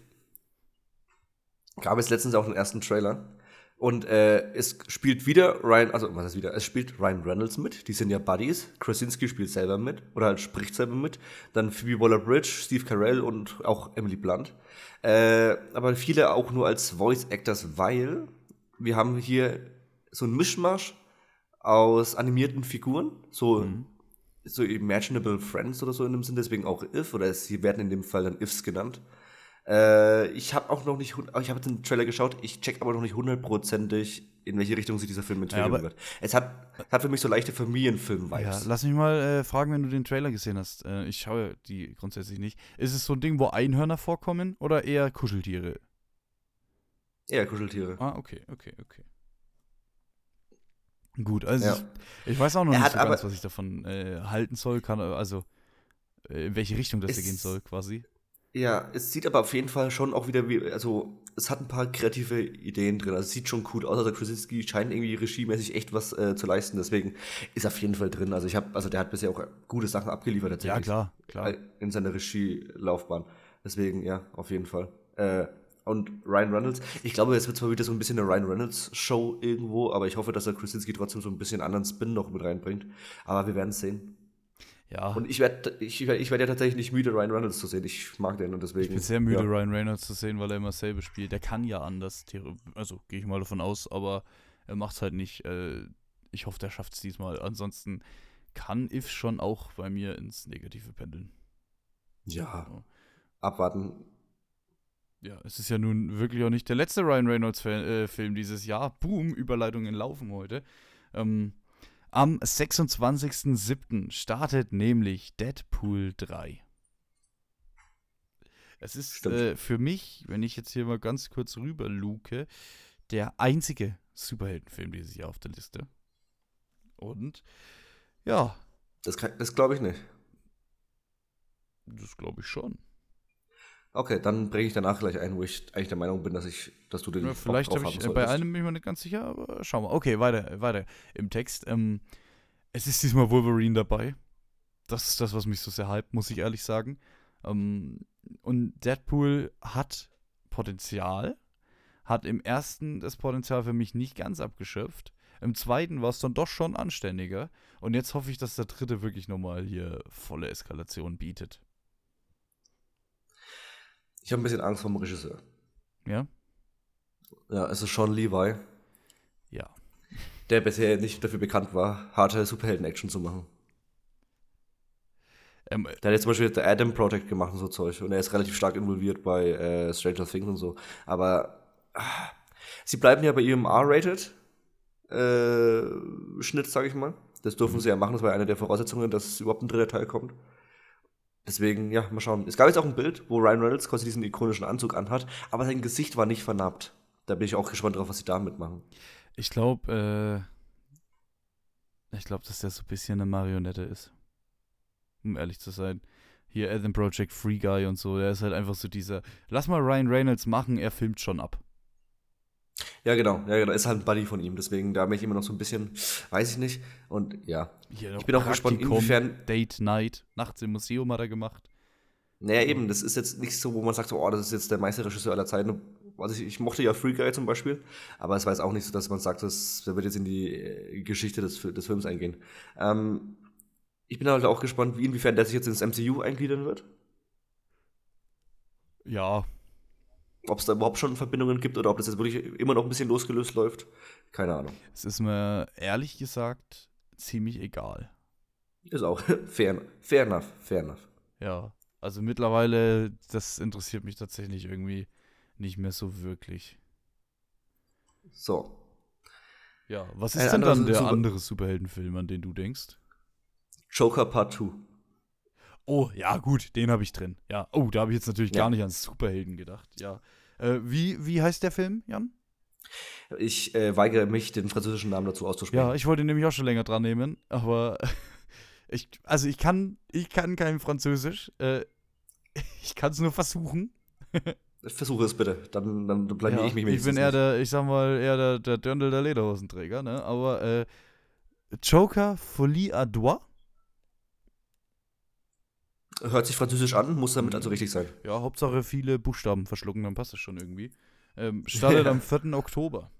gab es letztens auch einen ersten Trailer. Und äh, es spielt wieder Ryan, also was ist wieder? Es spielt Ryan Reynolds mit, die sind ja Buddies. Krasinski spielt selber mit oder halt spricht selber mit. Dann Phoebe Waller-Bridge, Steve Carell und auch Emily Blunt. Äh, aber viele auch nur als Voice Actors, weil wir haben hier so ein Mischmasch aus animierten Figuren, so mhm. so Imaginable Friends oder so in dem Sinn, deswegen auch If oder sie werden in dem Fall dann Ifs genannt. Äh, ich habe auch noch nicht, ich habe den Trailer geschaut, ich check aber noch nicht hundertprozentig, in welche Richtung sich dieser Film entwickeln ja, wird. Es hat, hat für mich so leichte Familienfilm-Vibes. Ja, lass mich mal äh, fragen, wenn du den Trailer gesehen hast. Äh, ich schaue die grundsätzlich nicht. Ist es so ein Ding, wo Einhörner vorkommen oder eher Kuscheltiere? Eher Kuscheltiere. Ah, okay, okay, okay. Gut, also Ja. ich, ich weiß auch noch Er nicht so ganz, was ich davon äh, halten soll, kann, also äh, in welche Richtung das gehen soll, quasi. Ja, es sieht aber auf jeden Fall schon auch wieder wie, also es hat ein paar kreative Ideen drin. Also es sieht schon gut aus. Also Krasinski scheint irgendwie regiemäßig echt was äh, zu leisten. Deswegen ist auf jeden Fall drin. Also ich habe, also der hat bisher auch gute Sachen abgeliefert Ja, tatsächlich. klar, klar. Äh, In seiner Regielaufbahn. Deswegen, ja, auf jeden Fall. Äh, und Ryan Reynolds, ich glaube, es wird zwar wieder so ein bisschen eine Ryan Reynolds-Show irgendwo, aber ich hoffe, dass der Krasinski trotzdem so ein bisschen anderen Spin noch mit reinbringt. Aber wir werden es sehen. Ja, Und ich werde ich werd, ich werd ja tatsächlich nicht müde, Ryan Reynolds zu sehen. Ich mag den und deswegen. ich bin sehr müde, ja. Ryan Reynolds zu sehen, weil er immer selber spielt. Der kann ja anders, also gehe ich mal davon aus, aber er macht es halt nicht. Äh, ich hoffe, der schafft es diesmal. Ansonsten kann If schon auch bei mir ins Negative pendeln. Ja, Ja. abwarten. Ja, es ist ja nun wirklich auch nicht der letzte Ryan Reynolds-Film dieses Jahr. Boom, Überleitungen laufen heute. Ähm, am 26.07. startet nämlich Deadpool 3. Es ist äh, für mich, wenn ich jetzt hier mal ganz kurz rüber luke, der einzige Superheldenfilm dieses Jahr auf der Liste. Und ja, Das, kann- das glaube ich nicht. das glaube ich schon. Okay, dann bringe ich danach gleich ein, wo ich eigentlich der Meinung bin, dass ich, dass du den Ja, vielleicht habe ich, bei einem bin ich mir nicht ganz sicher, aber schauen wir. Okay, weiter, weiter im Text. Ähm, es ist diesmal Wolverine dabei. Das ist das, was mich so sehr hypt, muss ich ehrlich sagen. Ähm, und Deadpool hat Potenzial, hat im ersten das Potenzial für mich nicht ganz abgeschöpft. Im zweiten war es dann doch schon anständiger. Und jetzt hoffe ich, dass der dritte wirklich nochmal hier volle Eskalation bietet. Ich habe ein bisschen Angst vor dem Regisseur. Ja? Ja, es ist Sean Levi, Ja. der bisher nicht dafür bekannt war, harte Superhelden-Action zu machen. Ähm, Der hat jetzt zum Beispiel The Adam Project gemacht und so Zeug. Und er ist relativ stark involviert bei äh, Stranger Things und so. Aber ah, sie bleiben ja bei ihrem R-Rated äh, Schnitt, sage ich mal. Das dürfen sie ja machen. Das war ja eine der Voraussetzungen, dass überhaupt ein dritter Teil kommt. Deswegen, ja, mal schauen. Es gab jetzt auch ein Bild, wo Ryan Reynolds quasi diesen ikonischen Anzug anhat, aber sein Gesicht war nicht vernarbt. Da bin ich auch gespannt drauf, was sie damit machen. Ich glaube, äh, ich glaube, dass der so ein bisschen eine Marionette ist. Um ehrlich zu sein. Hier Adam Project Free Guy und so, der ist halt einfach so dieser, lass mal Ryan Reynolds machen, er filmt schon ab. Ja, genau. Ja, genau. Ist halt ein Buddy von ihm. Deswegen, da bin ich immer noch so ein bisschen, weiß ich nicht. Und ja. Hier Ich bin auch gespannt, inwiefern- Date Night, nachts im Museum hat er gemacht. Naja, eben, das ist jetzt nicht so, wo man sagt, so, oh, das ist jetzt der Meisterregisseur aller Zeiten. Also ich, ich mochte ja Free Guy zum Beispiel, aber es war jetzt auch nicht so, dass man sagt, das, der wird jetzt in die äh, Geschichte des, des Films eingehen. Ähm, ich bin halt auch gespannt, wie inwiefern der sich jetzt ins MCU eingliedern wird. Ja, Ob es da überhaupt schon Verbindungen gibt oder ob das jetzt wirklich immer noch ein bisschen losgelöst läuft. Keine Ahnung. es ist mir ehrlich gesagt ziemlich egal. Ist auch fair, fair enough, fair enough. Ja, also mittlerweile, das interessiert mich tatsächlich irgendwie nicht mehr so wirklich. So. Ja, was Ein ist denn anderer dann der Super- andere Superheldenfilm, an den du denkst? Joker Part 2. Oh, ja, gut, den habe ich drin. Ja, oh, da habe ich jetzt natürlich Ja. gar nicht an Superhelden gedacht. Ja. Äh, wie, wie heißt der Film, Jan? Ich äh, weigere mich, den französischen Namen dazu auszusprechen. Ja, ich wollte ihn nämlich auch schon länger dran nehmen, aber ich, also ich kann, ich kann kein Französisch. Äh, ich kann es nur versuchen. Versuche es bitte, dann, dann blamier Ja, ich mich ich bin eher nicht. der, ich sag mal, eher der, der Dirndl der Lederhosenträger, ne? Aber äh, Joker Folie à Doigt? Hört sich französisch an, muss damit also richtig sein. Ja, Hauptsache viele Buchstaben verschlucken, dann passt es schon irgendwie. Ähm, startet am 4. Oktober.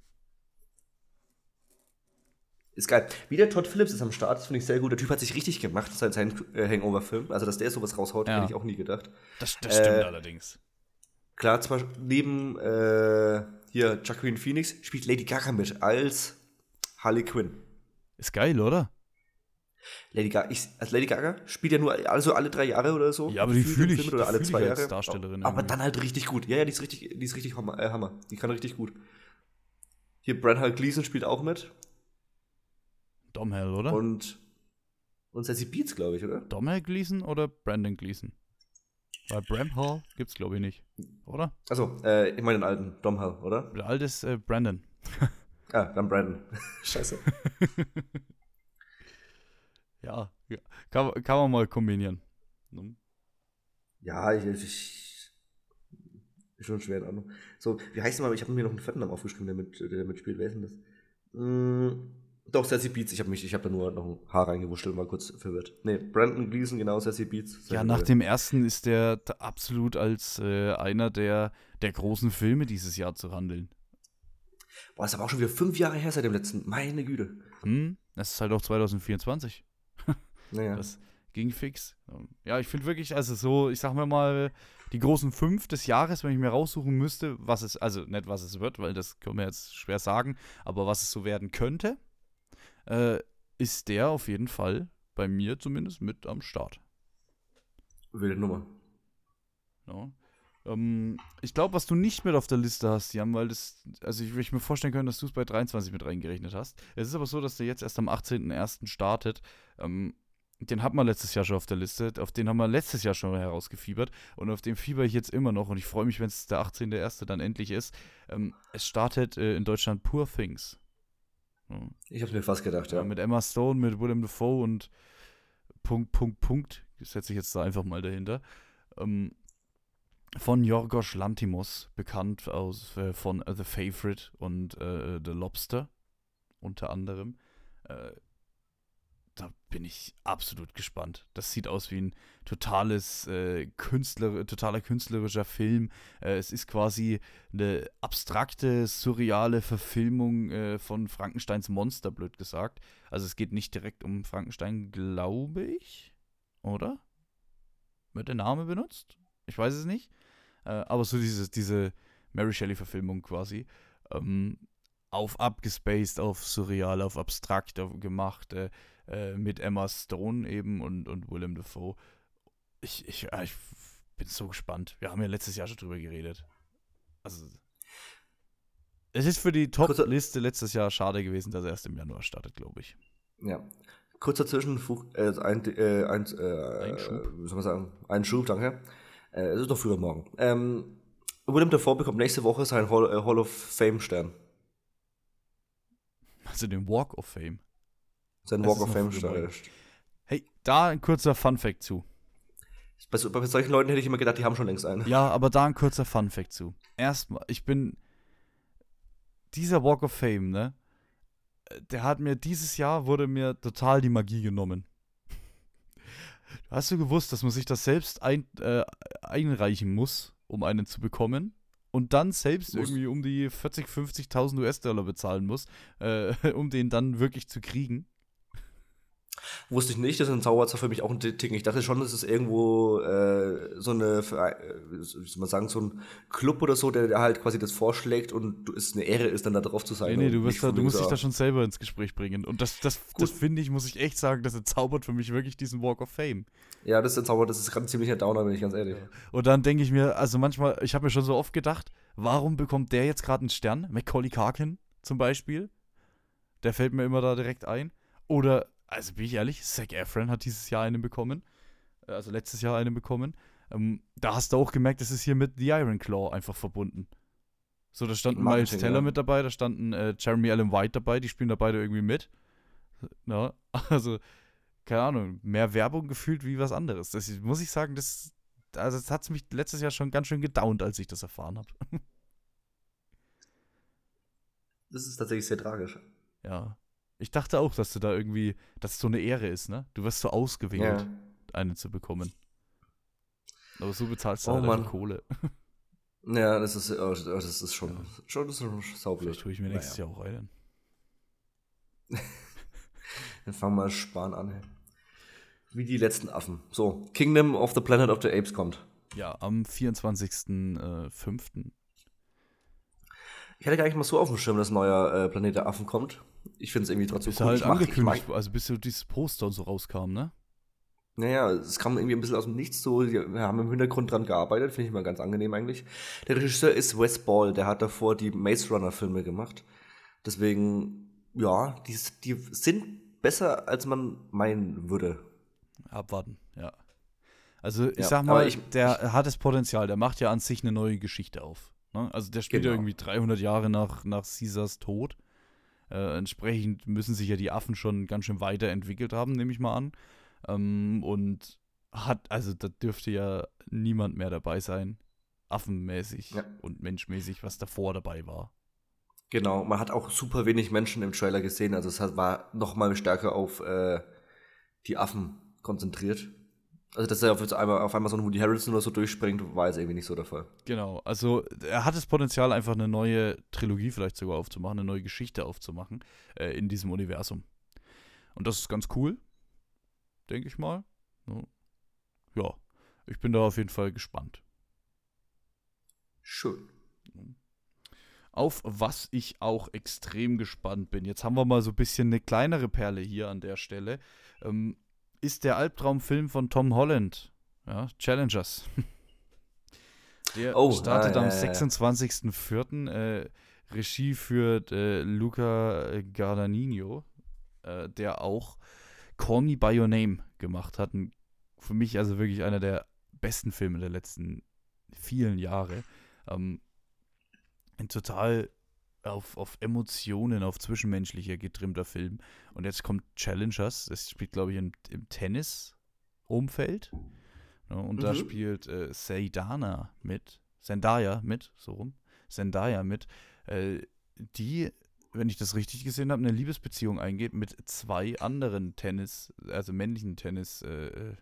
Ist geil. Wie der Todd Phillips ist am Start, das finde ich sehr gut. Der Typ hat sich richtig gemacht, seit seinem äh, Hangover-Film. Also, dass der sowas raushaut, Ja. hätte ich auch nie gedacht. Das, das Äh, stimmt allerdings. Klar, zwar neben äh, hier Jacqueline Phoenix spielt Lady Gaga mit als Harley Quinn. Ist geil, oder? Lady Gaga, ich, also Lady Gaga spielt ja nur also alle drei Jahre oder so. Ja, aber die fühle ich, Oder die alle zwei ich als Jahre. Darstellerin Aber irgendwie. dann halt richtig gut. Ja, ja, die ist richtig, die ist richtig Hammer. Äh, Hammer. Die kann richtig gut. Hier Bran Gleason spielt auch mit. Domhnall, oder? Und, und Sassy Beats, glaube ich, oder? Domhnall Gleason oder Brandon Gleason? Weil Bram Hall gibt's, glaube ich, nicht. Oder? Achso, äh, ich meine den alten Domhnall, oder? Der alte ist äh, Brandon. Ah, dann Brandon. Scheiße. ja, ja. Kann, kann man mal kombinieren. Ne? Ja, ich, ich, ist schon schwer in Ordnung. So, wie heißt mal? Ich habe mir noch einen vierten Namen aufgeschrieben, der, mit, der mitspielt. Wer ist denn das? Mm, doch, Sassy Beats. Ich habe mich, ich habe da nur noch ein Haar reingewurschtelt, mal kurz verwirrt. Nee, Brandon Gleason, genau, Sassy Beats. Ja, nach dem ersten ist der absolut als äh, einer der, der großen Filme dieses Jahr zu handeln. Boah, ist aber auch schon wieder fünf Jahre her seit dem letzten. Meine Güte. Hm, das ist halt auch 2024. Naja. Das ging fix. Ja, ich finde wirklich, also so, ich sag mir mal, die großen fünf des Jahres, wenn ich mir raussuchen müsste, was es, also nicht was es wird, weil das können wir jetzt schwer sagen, aber was es so werden könnte, äh, ist der auf jeden Fall bei mir zumindest mit am Start. Wilde Nummer. Ja. Ähm, ich glaube, was du nicht mit auf der Liste hast, Jan, weil das, also ich würde mir vorstellen können, dass du es bei 23 mit reingerechnet hast. Es ist aber so, dass der jetzt erst am 18.01. startet. Ähm, den hat man letztes Jahr schon auf der Liste, auf den haben wir letztes Jahr schon herausgefiebert und auf den fieber ich jetzt immer noch und ich freue mich, wenn es der 18.01. dann endlich ist. Ähm, es startet äh, in Deutschland Poor Things. Ja. Ich habe mir fast gedacht, ja. ja. Mit Emma Stone, mit Willem Dafoe und Punkt, Punkt, Punkt, setze ich jetzt da einfach mal dahinter. Ähm, von Jorgos Lantimos, bekannt aus, äh, von The Favorite und äh, The Lobster unter anderem. Äh, da bin ich absolut gespannt. Das sieht aus wie ein totales äh, Künstler, totaler künstlerischer Film. Äh, es ist quasi eine abstrakte, surreale Verfilmung äh, von Frankensteins Monster, blöd gesagt. Also es geht nicht direkt um Frankenstein, glaube ich. Oder? Wird der Name benutzt? Ich weiß es nicht. Äh, aber so dieses, diese Mary Shelley-Verfilmung quasi. Ähm, auf abgespaced, auf surreal, auf abstrakt auf gemacht, äh, mit Emma Stone eben und, und Willem Dafoe. Ich, ich, ich bin so gespannt. Wir haben ja letztes Jahr schon drüber geredet. Also, es ist für die Top-Liste letztes Jahr schade gewesen, dass er erst im Januar startet, glaube ich. Ja. Kurzer Zwischenfug, äh, ein, äh, ein, äh, ein Schub. Wie soll man sagen? Ein Schub, danke. Äh, es ist doch früher morgen. Ähm, Willem Dafoe bekommt nächste Woche seinen Hall, äh, Hall of Fame-Stern. Also den Walk of Fame. Sein Walk of Fame-Stern. Hey, da ein kurzer Fun-Fact zu. Bei, bei, solchen Leuten hätte ich immer gedacht, die haben schon längst einen. Ja, aber da ein kurzer Fun-Fact zu. Erstmal, ich bin. Dieser Walk of Fame, ne? Der hat mir dieses Jahr wurde mir total die Magie genommen. Hast du gewusst, dass man sich das selbst ein, äh, einreichen muss, um einen zu bekommen? Und dann selbst muss. irgendwie um die 40.000, 50.000 US-Dollar bezahlen muss, äh, um den dann wirklich zu kriegen? Wusste ich nicht, das ist ein Zauberer für mich auch ein Ticken. Ich dachte schon, das ist irgendwo äh, so eine, äh, wie soll man sagen, so ein Club oder so, der, halt quasi das vorschlägt und es eine Ehre ist, dann da drauf zu sein. Nee, nee, du, da, du musst dich da schon selber ins Gespräch bringen. Und das, das, das finde ich, muss ich echt sagen, das entzaubert für mich wirklich diesen Walk of Fame. Ja, das entzaubert, das ist gerade ein ziemlicher Downer, bin ich ganz ehrlich. Und dann denke ich mir, also manchmal, ich habe mir schon so oft gedacht, warum bekommt der jetzt gerade einen Stern? Macaulay Karkin zum Beispiel. Der fällt mir immer da direkt ein. Oder also bin ich ehrlich, Zac Efron hat dieses Jahr einen bekommen. Äh, also letztes Jahr einen bekommen. Ähm, da hast du auch gemerkt, das ist hier mit The Iron Claw einfach verbunden. So, da standen Miles Teller ja. mit dabei, da standen äh, Jeremy Allen White dabei, die spielen da beide irgendwie mit. Na, also, keine Ahnung, mehr Werbung gefühlt wie was anderes. Das muss ich sagen, das, also das hat mich letztes Jahr schon ganz schön gedownt, als ich das erfahren habe. Das ist tatsächlich sehr tragisch. Ja. Ich dachte auch, dass du da irgendwie, dass es so eine Ehre ist, ne? Du wirst so ausgewählt, ja. eine zu bekommen. Aber so bezahlst du oh, halt. Kohle. Ja, das ist, oh, das ist schon, ja. schon, das ist schon. Vielleicht tue ich mir nächstes naja. Jahr auch einen. Dann fangen wir sparen an. Wie die letzten Affen. So, Kingdom of the Planet of the Apes kommt. Ja, am 24.05. Äh, ich hatte gar nicht mal so auf dem Schirm, dass ein neuer äh, Planet der Affen kommt. Ich finde es irgendwie trotzdem cool. Halt ich angekündigt, mach, also bis so dieses Poster und so rauskam, ne? Naja, es kam irgendwie ein bisschen aus dem Nichts so. Wir haben im Hintergrund dran gearbeitet, finde ich mal ganz angenehm eigentlich. Der Regisseur ist Wes Ball, der hat davor die Maze Runner Filme gemacht. Deswegen, ja, die, die sind besser, als man meinen würde. Abwarten, ja. Also ich ja, sag mal, ich, der ich, hat das Potenzial, der macht ja an sich eine neue Geschichte auf. Ne? Also der spielt genau. ja irgendwie 300 Jahre nach, nach Caesars Tod. Äh, entsprechend müssen sich ja die Affen schon ganz schön weiterentwickelt haben, nehme ich mal an. Ähm, und hat, also da dürfte ja niemand mehr dabei sein, affenmäßig ja. und menschmäßig, was davor dabei war. Genau, man hat auch super wenig Menschen im Trailer gesehen, also es war noch mal stärker auf äh, die Affen konzentriert. Also, dass er auf einmal, auf einmal so ein Woody Harrelson oder so durchspringt, war jetzt irgendwie nicht so der Fall. Genau, also er hat das Potenzial, einfach eine neue Trilogie vielleicht sogar aufzumachen, eine neue Geschichte aufzumachen äh, in diesem Universum. Und das ist ganz cool, denke ich mal. Ja, ich bin da auf jeden Fall gespannt. Schön. Auf was ich auch extrem gespannt bin. Jetzt haben wir mal so ein bisschen eine kleinere Perle hier an der Stelle. Ähm, ist der Albtraumfilm von Tom Holland. Ja, Challengers. Der oh, startet ah, am 26.04. Äh, Regie führt äh, Luca Guadagnino, äh, der auch Call Me By Your Name gemacht hat. Ein, für mich also wirklich einer der besten Filme der letzten vielen Jahre. Ähm, ein total auf, auf Emotionen, auf Zwischenmenschliche getrimmter Film. Und jetzt kommt Challengers, das spielt, glaube ich, im, im Tennis-Umfeld. Ja, und mhm. da spielt äh, Seidana mit, Zendaya mit, so rum, Zendaya mit, äh, die, wenn ich das richtig gesehen habe, eine Liebesbeziehung eingeht mit zwei anderen Tennis, also männlichen Tennis, äh, äh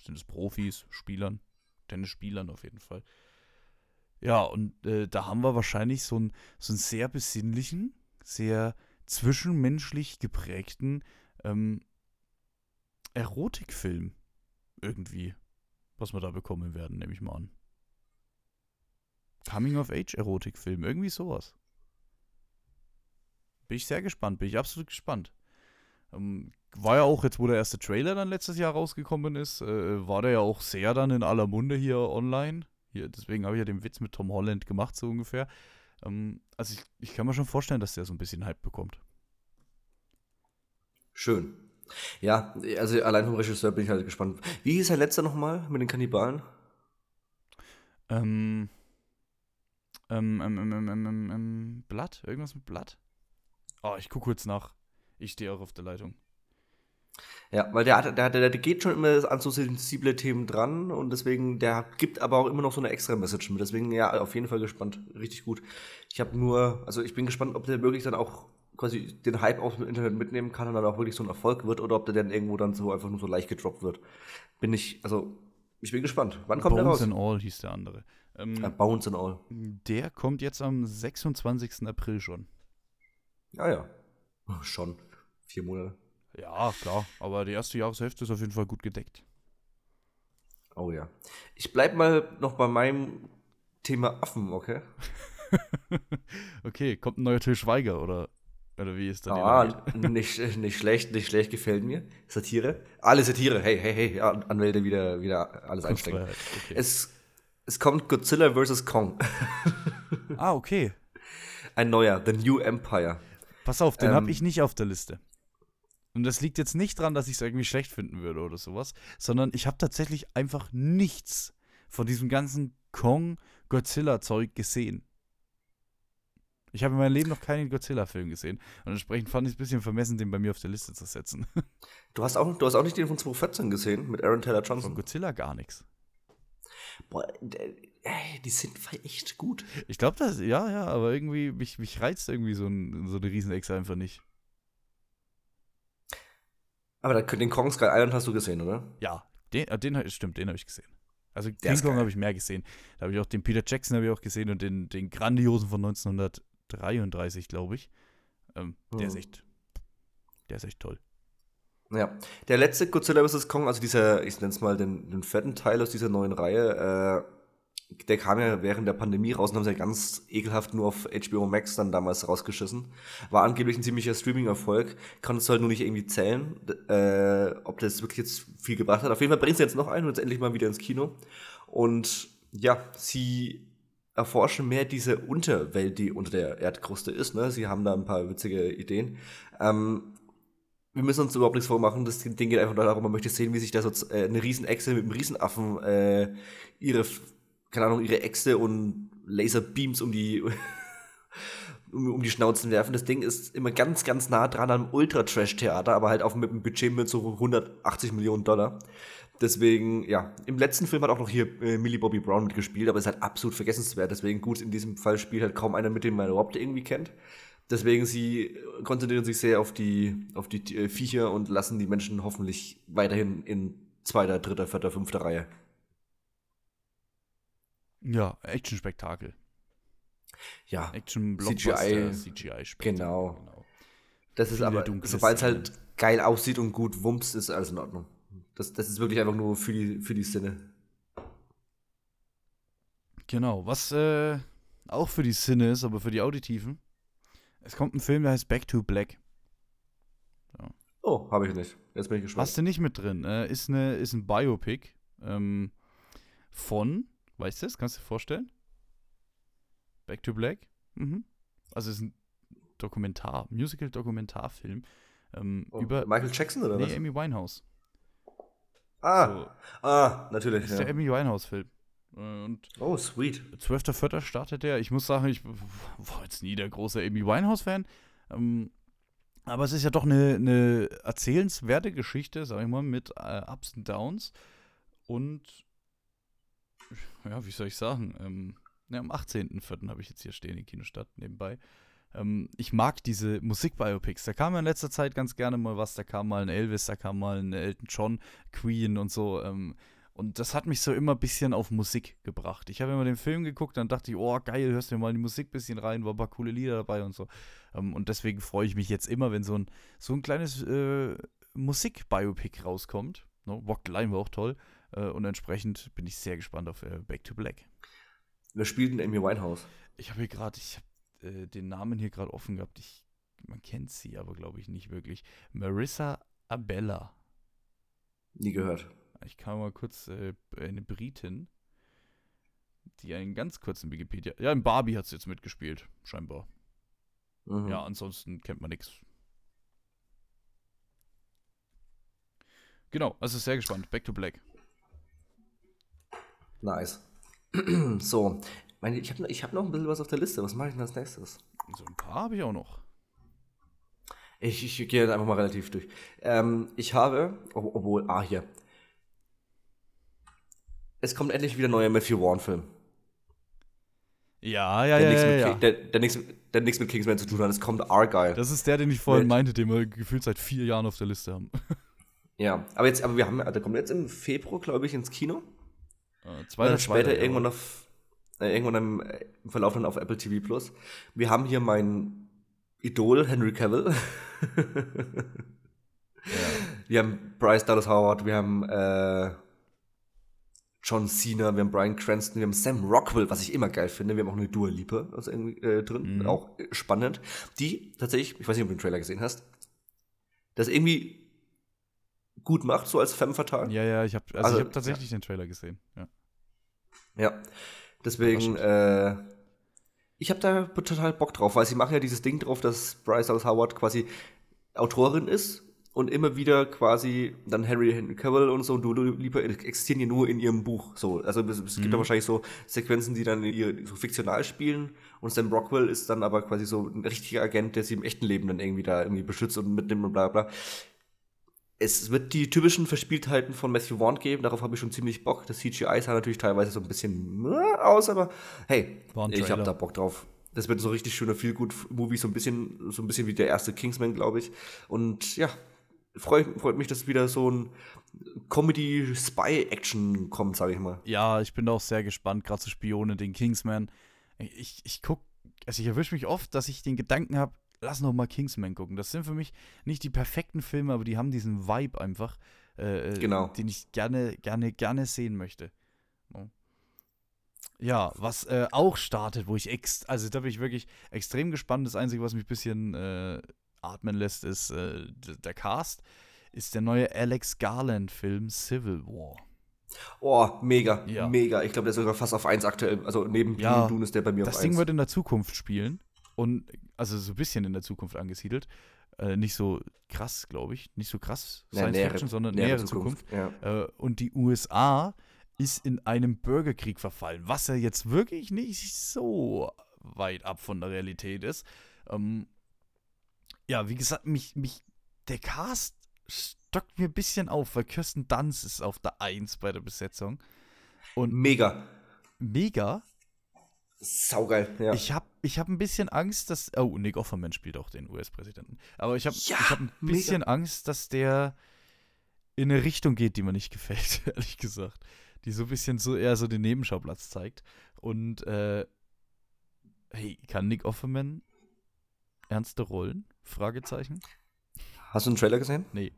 sind es Profis, Spielern, Tennisspielern auf jeden Fall. Ja, und äh, da haben wir wahrscheinlich so einen, so einen sehr besinnlichen, sehr zwischenmenschlich geprägten ähm, Erotikfilm irgendwie, was wir da bekommen werden, nehme ich mal an. Coming-of-Age-Erotikfilm, irgendwie sowas. Bin ich sehr gespannt, bin ich absolut gespannt. Ähm, war ja auch jetzt, wo der erste Trailer dann letztes Jahr rausgekommen ist, äh, war der ja auch sehr dann in aller Munde hier online. Hier, deswegen habe ich ja den Witz mit Tom Holland gemacht, so ungefähr. Ähm, also ich, ich kann mir schon vorstellen, dass der so ein bisschen Hype bekommt. Schön. Ja, also allein vom Regisseur bin ich halt gespannt. Wie hieß der letzte nochmal mit den Kannibalen? Ähm, ähm, ähm, ähm, ähm, ähm, ähm, Blatt? Irgendwas mit Blatt? Oh, ich gucke kurz nach. Ich stehe auch auf der Leitung. Ja, weil der, hat, der, der, der geht schon immer an so sensible Themen dran und deswegen, der gibt aber auch immer noch so eine extra Message mit. Deswegen, ja, auf jeden Fall gespannt. Richtig gut. Ich habe nur, also ich bin gespannt, ob der wirklich dann auch quasi den Hype aus dem Internet mitnehmen kann und dann auch wirklich so ein Erfolg wird oder ob der dann irgendwo dann so einfach nur so leicht gedroppt wird. Bin ich, also, ich bin gespannt. Wann kommt Bones der raus? Bones and All hieß der andere. Ähm, ja, Bones and All. Der kommt jetzt am 26. April schon. Ja, ja. Schon. Vier Monate. Ja, klar. Aber die erste Jahreshälfte ist auf jeden Fall gut gedeckt. Oh ja. Ich bleib mal noch bei meinem Thema Affen, okay? okay, kommt ein neuer Till Schweiger oder, oder wie ist das? Ah, nicht, nicht schlecht, nicht schlecht, gefällt mir. Satire. Alle Satire. Hey, hey, hey, Anwälte wieder, wieder alles einstecken. Okay. Es, es kommt Godzilla vs. Kong. ah, okay. Ein neuer, The New Empire. Pass auf, den ähm, habe ich nicht auf der Liste. Und das liegt jetzt nicht dran, dass ich es irgendwie schlecht finden würde oder sowas, sondern ich habe tatsächlich einfach nichts von diesem ganzen Kong-Godzilla-Zeug gesehen. Ich habe in meinem Leben noch keinen Godzilla-Film gesehen. Und entsprechend fand ich es ein bisschen vermessen, den bei mir auf der Liste zu setzen. Du hast auch, du hast auch nicht den von 2014 gesehen mit Aaron Taylor Johnson? Von Godzilla gar nichts. Boah, die sind echt gut. Ich glaube das, ja, ja, aber irgendwie, mich, mich reizt irgendwie so, ein, so eine Riesenechse einfach nicht. Aber den Kong Skull Island hast du gesehen, oder? Ja, den, äh, den stimmt, den habe ich gesehen. Also King Kong habe ich mehr gesehen. Da habe ich auch den Peter Jackson habe ich auch gesehen und den, den grandiosen von 1933, glaube ich. Ähm, hm. Der ist echt, der ist echt toll. Ja, der letzte Godzilla vs. Kong, also dieser, ich nenne es mal den, den vierten Teil aus dieser neuen Reihe, äh, der kam ja während der Pandemie raus und haben sie ja ganz ekelhaft nur auf HBO Max dann damals rausgeschissen. War angeblich ein ziemlicher Streaming-Erfolg. Kann es halt nur nicht irgendwie zählen, äh, ob das wirklich jetzt viel gebracht hat. Auf jeden Fall bringt sie jetzt noch ein und jetzt endlich mal wieder ins Kino. Und ja, sie erforschen mehr diese Unterwelt, die unter der Erdkruste ist. Ne? Sie haben da ein paar witzige Ideen. Ähm, wir müssen uns überhaupt nichts vormachen. Das Ding geht einfach darum, man möchte sehen, wie sich da so äh, eine Riesenechse mit einem Riesenaffen äh, ihre keine Ahnung, ihre Äxte und Laserbeams um die um, die Schnauzen werfen. Das Ding ist immer ganz, ganz nah dran am Ultra-Trash-Theater, aber halt auch mit einem Budget mit so 180 Millionen Dollar. Deswegen, ja, im letzten Film hat auch noch hier äh, Millie Bobby Brown mitgespielt, aber ist halt absolut vergessenswert. Deswegen gut, in diesem Fall spielt halt kaum einer mit, den man überhaupt irgendwie kennt. Deswegen, sie konzentrieren sich sehr auf die, auf die äh, Viecher und lassen die Menschen hoffentlich weiterhin in zweiter, dritter, vierter, fünfter Reihe. Ja, Action-Spektakel. Ja, Action CGI, CGI genau. genau. Das ist Viele aber, sobald es halt geil aussieht und gut wumps, ist alles in Ordnung. Das, das ist wirklich einfach nur für die, für die Sinne. Genau, was äh, auch für die Sinne ist, aber für die Auditiven. Es kommt ein Film, der heißt Back to Black. Oh, habe ich nicht. Jetzt bin ich gespannt. Hast du nicht mit drin? Äh, ist, eine, ist ein Biopic ähm, von, weißt du das? Kannst du dir vorstellen? Back to Black? Mhm. Also es ist ein Dokumentar, Musical-Dokumentarfilm ähm, Oh, über Michael Jackson oder nee, was? Amy Winehouse. Ah, So, ah, natürlich. das ist der Ja. Amy Winehouse-Film. Und Oh, sweet. 12.04. startet der. Ich muss sagen, ich war jetzt nie der große Amy Winehouse-Fan. Ähm, aber es ist ja doch eine, eine erzählenswerte Geschichte, sag ich mal, mit äh, Ups und Downs. Und ja, wie soll ich sagen? Ähm, ja, am 18.04. habe ich jetzt hier stehen in Kinostadt nebenbei. Ähm, ich mag diese Musikbiopics. Da kam ja in letzter Zeit ganz gerne mal was. Da kam mal ein Elvis, da kam mal ein Elton John, Queen und so. Ähm, und das hat mich so immer ein bisschen auf Musik gebracht. Ich habe immer den Film geguckt, dann dachte ich, oh geil, hörst du mir mal die Musik ein bisschen rein, war ein paar coole Lieder dabei und so. Ähm, und deswegen freue ich mich jetzt immer, wenn so ein, so ein kleines äh, Musik-Biopic rauskommt. No, Walk Line war auch toll. Äh, und entsprechend bin ich sehr gespannt auf äh, Back to Black. Wer spielt denn Amy Winehouse? Ich habe hier gerade, ich habe äh, den Namen hier gerade offen gehabt. Ich, man kennt sie aber, glaube ich, nicht wirklich. Marissa Abella. Nie gehört. Ich kann mal kurz äh, eine Britin, die einen ganz kurzen Wikipedia. Ja, in Barbie hat sie jetzt mitgespielt, scheinbar. Mhm. Ja, ansonsten kennt man nichts. Genau, also sehr gespannt. Back to Black. Nice. so, meine, ich habe ich hab noch ein bisschen was auf der Liste. Was mache ich denn als nächstes? So ein paar habe ich auch noch. Ich, ich gehe jetzt einfach mal relativ durch. Ähm, ich habe, ob- obwohl, ah, hier. Es kommt endlich wieder ein neuer Matthew Vaughn-Film. Ja, ja, Der, ja, nichts ja, mit ja. Der, der, nichts, der nichts mit Kingsman zu tun hat. Es kommt Argyle. Das ist der, den ich vorhin Mit- meinte, den wir gefühlt seit vier Jahren auf der Liste haben. ja, aber jetzt, aber wir haben, der kommt jetzt im Februar, glaube ich, ins Kino. Äh, zweiter, dann später zweiter, irgendwann ja. auf, äh, irgendwann im, im Verlauf dann auf Apple TV Plus. Wir haben hier mein Idol, Henry Cavill. Wir haben Bryce Dallas Howard, wir haben äh, John Cena, wir haben Brian Cranston, wir haben Sam Rockwell, was ich immer geil finde. Wir haben auch eine Dua Lipa also irgendwie, äh, drin, Mhm. auch spannend. Die tatsächlich, ich weiß nicht, ob du den Trailer gesehen hast, das irgendwie gut macht, so als femme fatale. Ja, ja, ich habe also Also, ich hab tatsächlich den Trailer gesehen. Ja. Ja, deswegen, äh, ich habe da total Bock drauf, weil sie machen ja dieses Ding drauf, dass Bryce Dallas Howard quasi Autorin ist und immer wieder quasi dann Harry Henry Cavill und so und du lieber existieren ja nur in ihrem Buch. So, also es, es gibt da wahrscheinlich so Sequenzen, die dann ihr so fiktional spielen und Sam Rockwell ist dann aber quasi so ein richtiger Agent, der sie im echten Leben dann irgendwie da irgendwie beschützt und mitnimmt und bla bla. Es wird die typischen Verspieltheiten von Matthew Vaughn geben, darauf habe ich schon ziemlich Bock. Das CGI sah natürlich teilweise so ein bisschen äh, aus, aber hey, ich habe da Bock drauf. Das wird so ein richtig schöner Feel-Good-Movie, so ein bisschen, so ein bisschen wie der erste Kingsman, glaube ich. Und ja, freut, freut mich, dass wieder so ein Comedy-Spy-Action kommt, sage ich mal. ja, ich bin auch sehr gespannt, gerade zu Spione, den Kingsman. Ich, ich guck, also ich erwische mich oft, dass ich den Gedanken habe, lass noch mal Kingsman gucken. Das sind für mich nicht die perfekten Filme, aber die haben diesen Vibe einfach, äh, Genau. den ich gerne, gerne, gerne sehen möchte. No. Ja, was äh, auch startet, wo ich ex, also da bin ich wirklich extrem gespannt. Das Einzige, was mich ein bisschen äh, atmen lässt, ist äh, der Cast, ist der neue Alex Garland-Film Civil War. Oh, mega, Ja. mega. Ich glaube, der ist sogar fast auf 1 aktuell. Also neben Ja, Dune ist der bei mir Das auf Ding 1. wird in der Zukunft spielen und also so ein bisschen in der Zukunft angesiedelt. Äh, nicht so krass, glaube ich. Nicht so krass Ja, Science nähere- Fiction, sondern nähere nähere, Zukunft. Ja. Äh, und die USA ist in einem Bürgerkrieg verfallen, was ja jetzt wirklich nicht so weit ab von der Realität ist. Ähm, ja, wie gesagt, mich, mich, der Cast stockt mir ein bisschen auf, weil Kirsten Dunst ist auf der Eins bei der Besetzung. Und Mega. mega. Saugeil, ja. Ich habe ich hab ein bisschen Angst, dass. Oh, Nick Offerman spielt auch den US-Präsidenten. Aber ich habe Ja, ich hab ein mega. bisschen Angst, dass der in eine Richtung geht, die mir nicht gefällt, ehrlich gesagt. Die so ein bisschen so eher so den Nebenschauplatz zeigt. Und, äh, hey, kann Nick Offerman ernste Rollen? Fragezeichen? Hast du einen Trailer gesehen? Nee.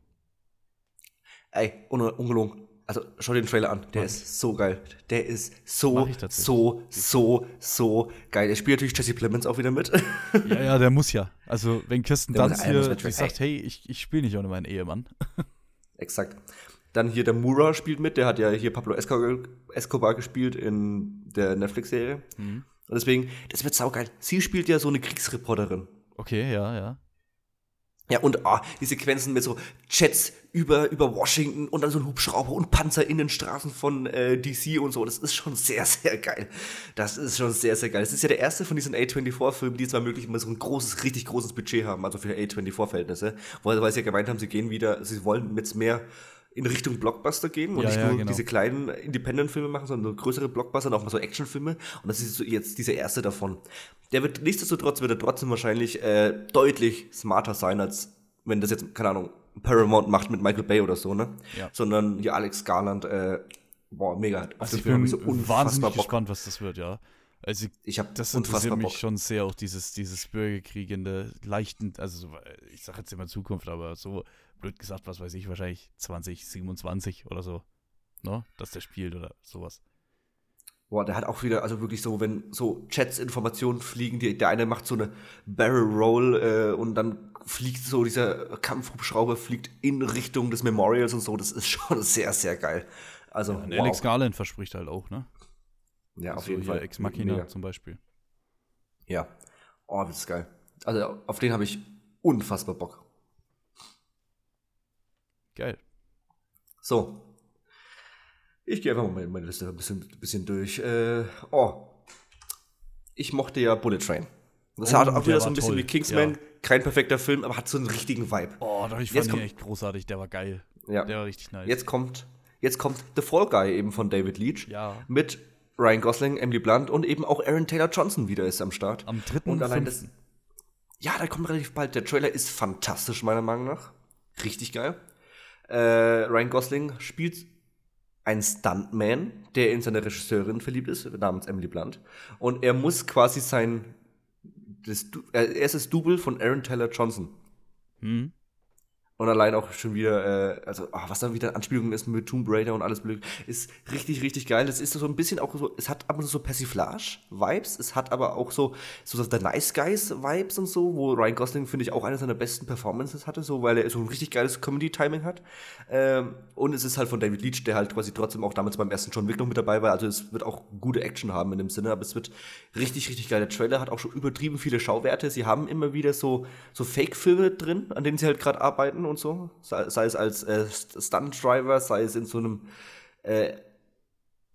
Ey, un ungelogen. Also schau dir den Trailer an. Der Mach ist so geil. Der ist so, so, so, so geil. Er spielt natürlich Jesse Plemons auch wieder mit. Ja, ja, der muss ja. Also, wenn Kirsten Der Dunst er hier Track- sagt, hey, ich, ich spiele nicht ohne meinen Ehemann. Exakt. Dann hier der Mura spielt mit. Der hat ja hier Pablo Escobar, Escobar gespielt in der Netflix-Serie. Mhm. Und deswegen, das wird saugeil. Sie spielt ja so eine Kriegsreporterin. Okay, ja, ja. Ja, und ah, die Sequenzen mit so Jets über, über Washington und dann so ein Hubschrauber und Panzer in den Straßen von äh, DC und so. Das ist schon sehr, sehr geil. Das ist schon sehr, sehr geil. Das ist ja der erste von diesen A24-Filmen, die zwar möglich immer so ein großes, richtig großes Budget haben, also für A24-Verhältnisse, weil, weil sie ja gemeint haben, sie gehen wieder, sie wollen jetzt mehr in Richtung Blockbuster gehen und Ja, nicht ja, nur genau. diese kleinen Independent-Filme machen, sondern so größere Blockbuster und auch mal so Actionfilme. Und das ist so jetzt dieser erste davon. Der wird nichtsdestotrotz wird er trotzdem wahrscheinlich äh, deutlich smarter sein, als wenn das jetzt, keine Ahnung, Paramount macht mit Michael Bay oder so, ne? Ja. Sondern hier Alex Garland, äh, boah, mega. Auf Also ich bin so unfassbar wahnsinnig Bock. gespannt, was das wird, ja. Also Ich habe das interessiert mich Bock. schon sehr, auch dieses, dieses bürgerkriegende, leichten, also so, ich sage jetzt immer Zukunft, aber so blöd gesagt, was weiß ich, wahrscheinlich 2027 oder so, ne, dass der spielt oder sowas. Boah, der hat auch wieder, also wirklich so, wenn so Chats Informationen fliegen, die, der eine macht so eine Barrel Roll äh, und dann fliegt so dieser Kampfhubschrauber fliegt in Richtung des Memorials und so. Das ist schon sehr, sehr geil. Also, Und wow. Alex Garland verspricht halt auch, ne? ja, auf Also jeden hier Fall. Ex Machina Mega. zum Beispiel. Ja. Oh, das ist geil. Also, auf den habe ich unfassbar Bock. Geil. So. Ich gehe einfach mal meine- meine Liste ein bisschen, bisschen durch. Äh, oh. Ich mochte ja Bullet Train. Das Oh, hat auch der wieder so ein bisschen toll, wie Kingsman. ja. Kein perfekter Film, aber hat so einen richtigen Vibe. Oh, doch, ich fand ihn kommt- echt großartig, der war geil. Ja. Der war richtig nice. Jetzt kommt, jetzt kommt The Fall Guy eben von David Leach. Ja. Mit Ryan Gosling, Emily Blunt und eben auch Aaron Taylor Johnson wieder ist am Start. Am 3. Und allein das. Ja, der kommt relativ bald. Der Trailer ist fantastisch, meiner Meinung nach. Richtig geil. Äh, Ryan Gosling spielt einen Stuntman, der in seine Regisseurin verliebt ist, namens Emily Blunt. Und er muss quasi sein. Das, äh, er ist das Double von Aaron Taylor Johnson. Hm? Und allein auch schon wieder, äh, also ah, was dann wieder Anspielungen ist mit Tomb Raider und alles blöd, ist richtig, richtig geil. Es ist so ein bisschen auch so, es hat ab und zu so Persiflage-Vibes, es hat aber auch so, so The Nice Guys-Vibes und so, wo Ryan Gosling, finde ich, auch eine seiner besten Performances hatte, so, weil er so ein richtig geiles Comedy-Timing hat. Ähm, und es ist halt von David Leach, der halt quasi trotzdem auch damals beim ersten John Wick noch mit dabei war. Also es wird auch gute Action haben in dem Sinne, aber es wird richtig, richtig geil. Der Trailer hat auch schon übertrieben viele Schauwerte. Sie haben immer wieder so, so Fake-Filme drin, an denen sie halt gerade arbeiten und so. Sei, sei es als äh, Stunt-Driver, sei es in so einem äh,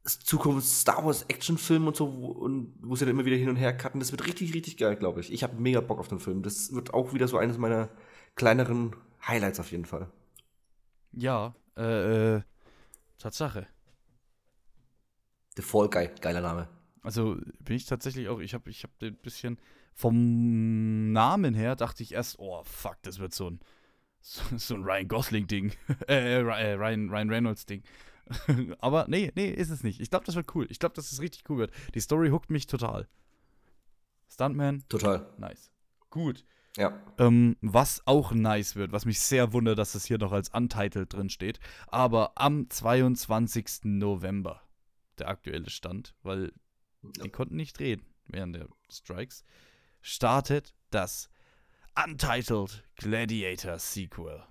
Zukunft-Star Wars-Action-Film und so, wo, und wo sie dann immer wieder hin und her cutten. Das wird richtig, richtig geil, glaube ich. Ich habe mega Bock auf den Film. Das wird auch wieder so eines meiner kleineren Highlights auf jeden Fall. Ja, äh, äh, Tatsache. The Fall Guy, geiler Name. Also bin ich tatsächlich auch, ich habe ich hab ein bisschen vom Namen her dachte ich erst, oh fuck, das wird so ein so, so ein Ryan Gosling Ding, äh, äh, Ryan, Ryan Reynolds Ding. Aber nee, nee, ist es nicht. Ich glaube, das wird cool. Ich glaube, dass es richtig cool wird. Die Story hookt mich total. Stuntman, Total. nice. Gut. Ja. Ähm, was auch nice wird, was mich sehr wundert, dass es hier noch als Untitled drin steht. Aber am 22. November, der aktuelle Stand, weil die konnten nicht reden während der Strikes, startet das Untitled Gladiator Sequel.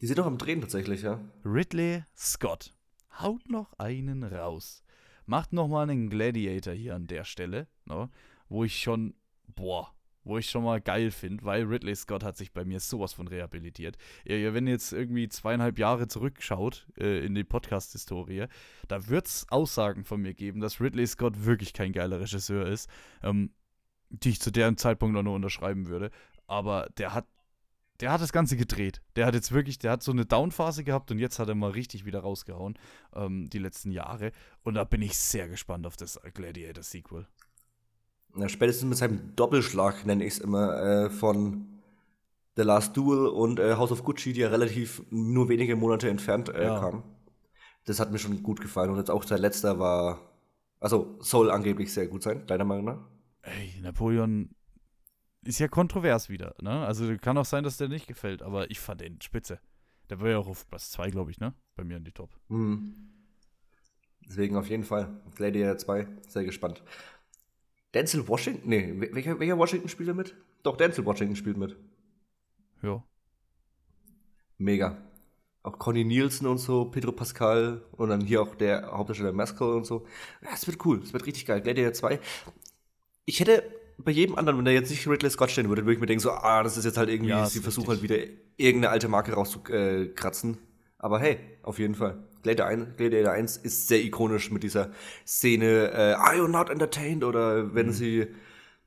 Die sind doch am Drehen tatsächlich, ja. Ridley Scott haut noch einen raus. Macht noch mal einen Gladiator hier an der Stelle, ne, wo ich schon, boah, wo ich schon mal geil finde, weil Ridley Scott hat sich bei mir sowas von rehabilitiert. Ja, wenn ihr jetzt irgendwie zweieinhalb Jahre zurückschaut äh, in die Podcast-Historie, da wird es Aussagen von mir geben, dass Ridley Scott wirklich kein geiler Regisseur ist, ähm, die ich zu deren Zeitpunkt auch nur unterschreiben würde. Aber der hat der hat das Ganze gedreht. Der hat jetzt wirklich, der hat so eine Downphase gehabt und jetzt hat er mal richtig wieder rausgehauen, ähm, die letzten Jahre. Und da bin ich sehr gespannt auf das Gladiator-Sequel. Ja, spätestens mit seinem Doppelschlag, nenne ich es immer, äh, von The Last Duel und äh, House of Gucci, die ja relativ nur wenige Monate entfernt äh, ja. kamen. Das hat mir schon gut gefallen. Und jetzt auch sein letzter war, also soll angeblich sehr gut sein, deiner Meinung nach? Ey, Napoleon ist ja kontrovers wieder, ne? Also kann auch sein, dass der nicht gefällt, aber ich fand den spitze. Der war ja auch auf Platz 2, glaube ich, ne? Bei mir in die Top. Mhm. Deswegen auf jeden Fall Gladiator 2, sehr gespannt. Denzel Washington? Nee, welcher, welcher Washington spielt er mit? Doch, Denzel Washington spielt mit. Ja. Mega. Auch Conny Nielsen und so, Pedro Pascal und dann hier auch der Hauptdarsteller Maskell und so. Ja, es wird cool, es wird richtig geil. Gladiator 2. Ich hätte bei jedem anderen, wenn da jetzt nicht Ridley Scott stehen würde, würde ich mir denken, so, ah, das ist jetzt halt irgendwie, ja, sie versuchen halt wieder irgendeine alte Marke rauszukratzen. Aber hey, auf jeden Fall. Gladiator 1, Gladiator 1 ist sehr ikonisch mit dieser Szene, äh, are you not entertained? Oder wenn mhm. sie,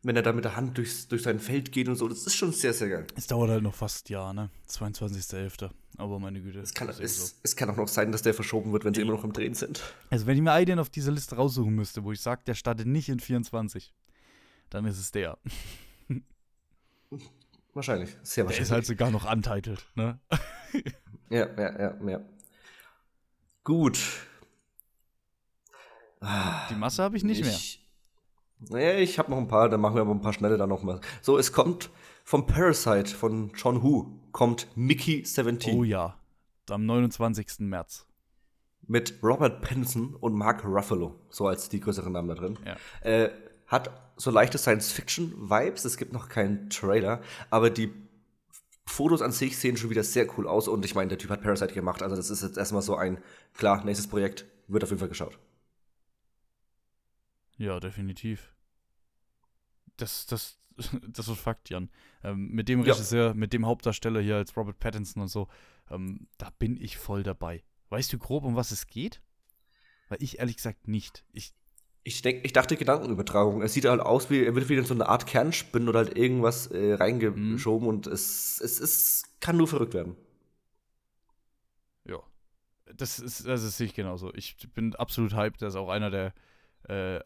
wenn er da mit der Hand durchs, durch sein Feld geht und so, das ist schon sehr, sehr geil. Es dauert halt noch fast ein Jahr, ne? 22.11. Aber meine Güte. Es kann, es, so. es kann auch noch sein, dass der verschoben wird, wenn sie immer noch im Drehen sind. Also, wenn ich mir einen auf dieser Liste raussuchen müsste, wo ich sage, der startet nicht in 24, dann ist es der. Wahrscheinlich, sehr wahrscheinlich. Der ist halt sogar noch untitled, ne? ja, ja, ja, ja. Gut. Die Masse habe ich nicht ich, mehr. Naja, ich habe noch ein paar, dann machen wir aber ein paar schnelle dann noch mal. So, es kommt vom Parasite von John Woo, kommt Mickey 17. Oh ja, am 29. März. Mit Robert Pattinson und Mark Ruffalo, so als die größeren Namen da drin. Ja. Äh, hat so leichte Science-Fiction-Vibes. Es gibt noch keinen Trailer, aber die Fotos an sich sehen schon wieder sehr cool aus. Und ich meine, der Typ hat Parasite gemacht. Also, das ist jetzt erstmal so ein, klar, nächstes Projekt. Wird auf jeden Fall geschaut. Ja, definitiv. Das, das, das ist Fakt, Jan. Ähm, mit dem Regisseur, ja. mit dem Hauptdarsteller hier als Robert Pattinson und so, ähm, da bin ich voll dabei. Weißt du grob, um was es geht? Weil ich ehrlich gesagt nicht. Ich, ich, denk, ich dachte Gedankenübertragung. Es sieht halt aus, wie er wird wieder in so eine Art Kernspinnen oder halt irgendwas äh, reingeschoben mhm. und es, es, es kann nur verrückt werden. Ja. Das ist, das ist ich genauso. Ich bin absolut hyped. Das ist auch einer der äh,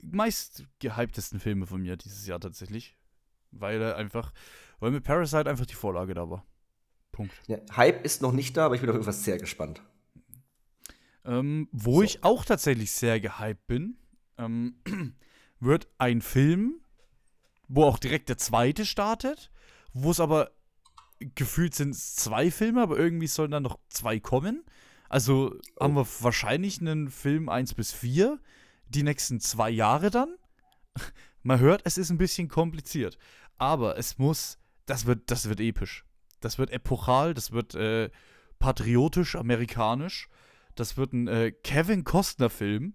meist gehyptesten Filme von mir dieses Jahr tatsächlich. Weil er einfach, weil mit Parasite einfach die Vorlage da war. Punkt. Ja, Hype ist noch nicht da, aber ich bin auf jeden Fall sehr gespannt. Ähm, wo so. ich auch tatsächlich sehr gehypt bin, ähm, wird ein Film, wo auch direkt der zweite startet, wo es aber gefühlt sind zwei Filme, aber irgendwie sollen dann noch zwei kommen. Also oh. haben wir wahrscheinlich einen Film 1 bis 4, die nächsten zwei Jahre dann. Man hört, es ist ein bisschen kompliziert. Aber es muss, das wird, das wird episch. Das wird epochal, das wird äh, patriotisch, amerikanisch. Das wird ein äh, Kevin Costner-Film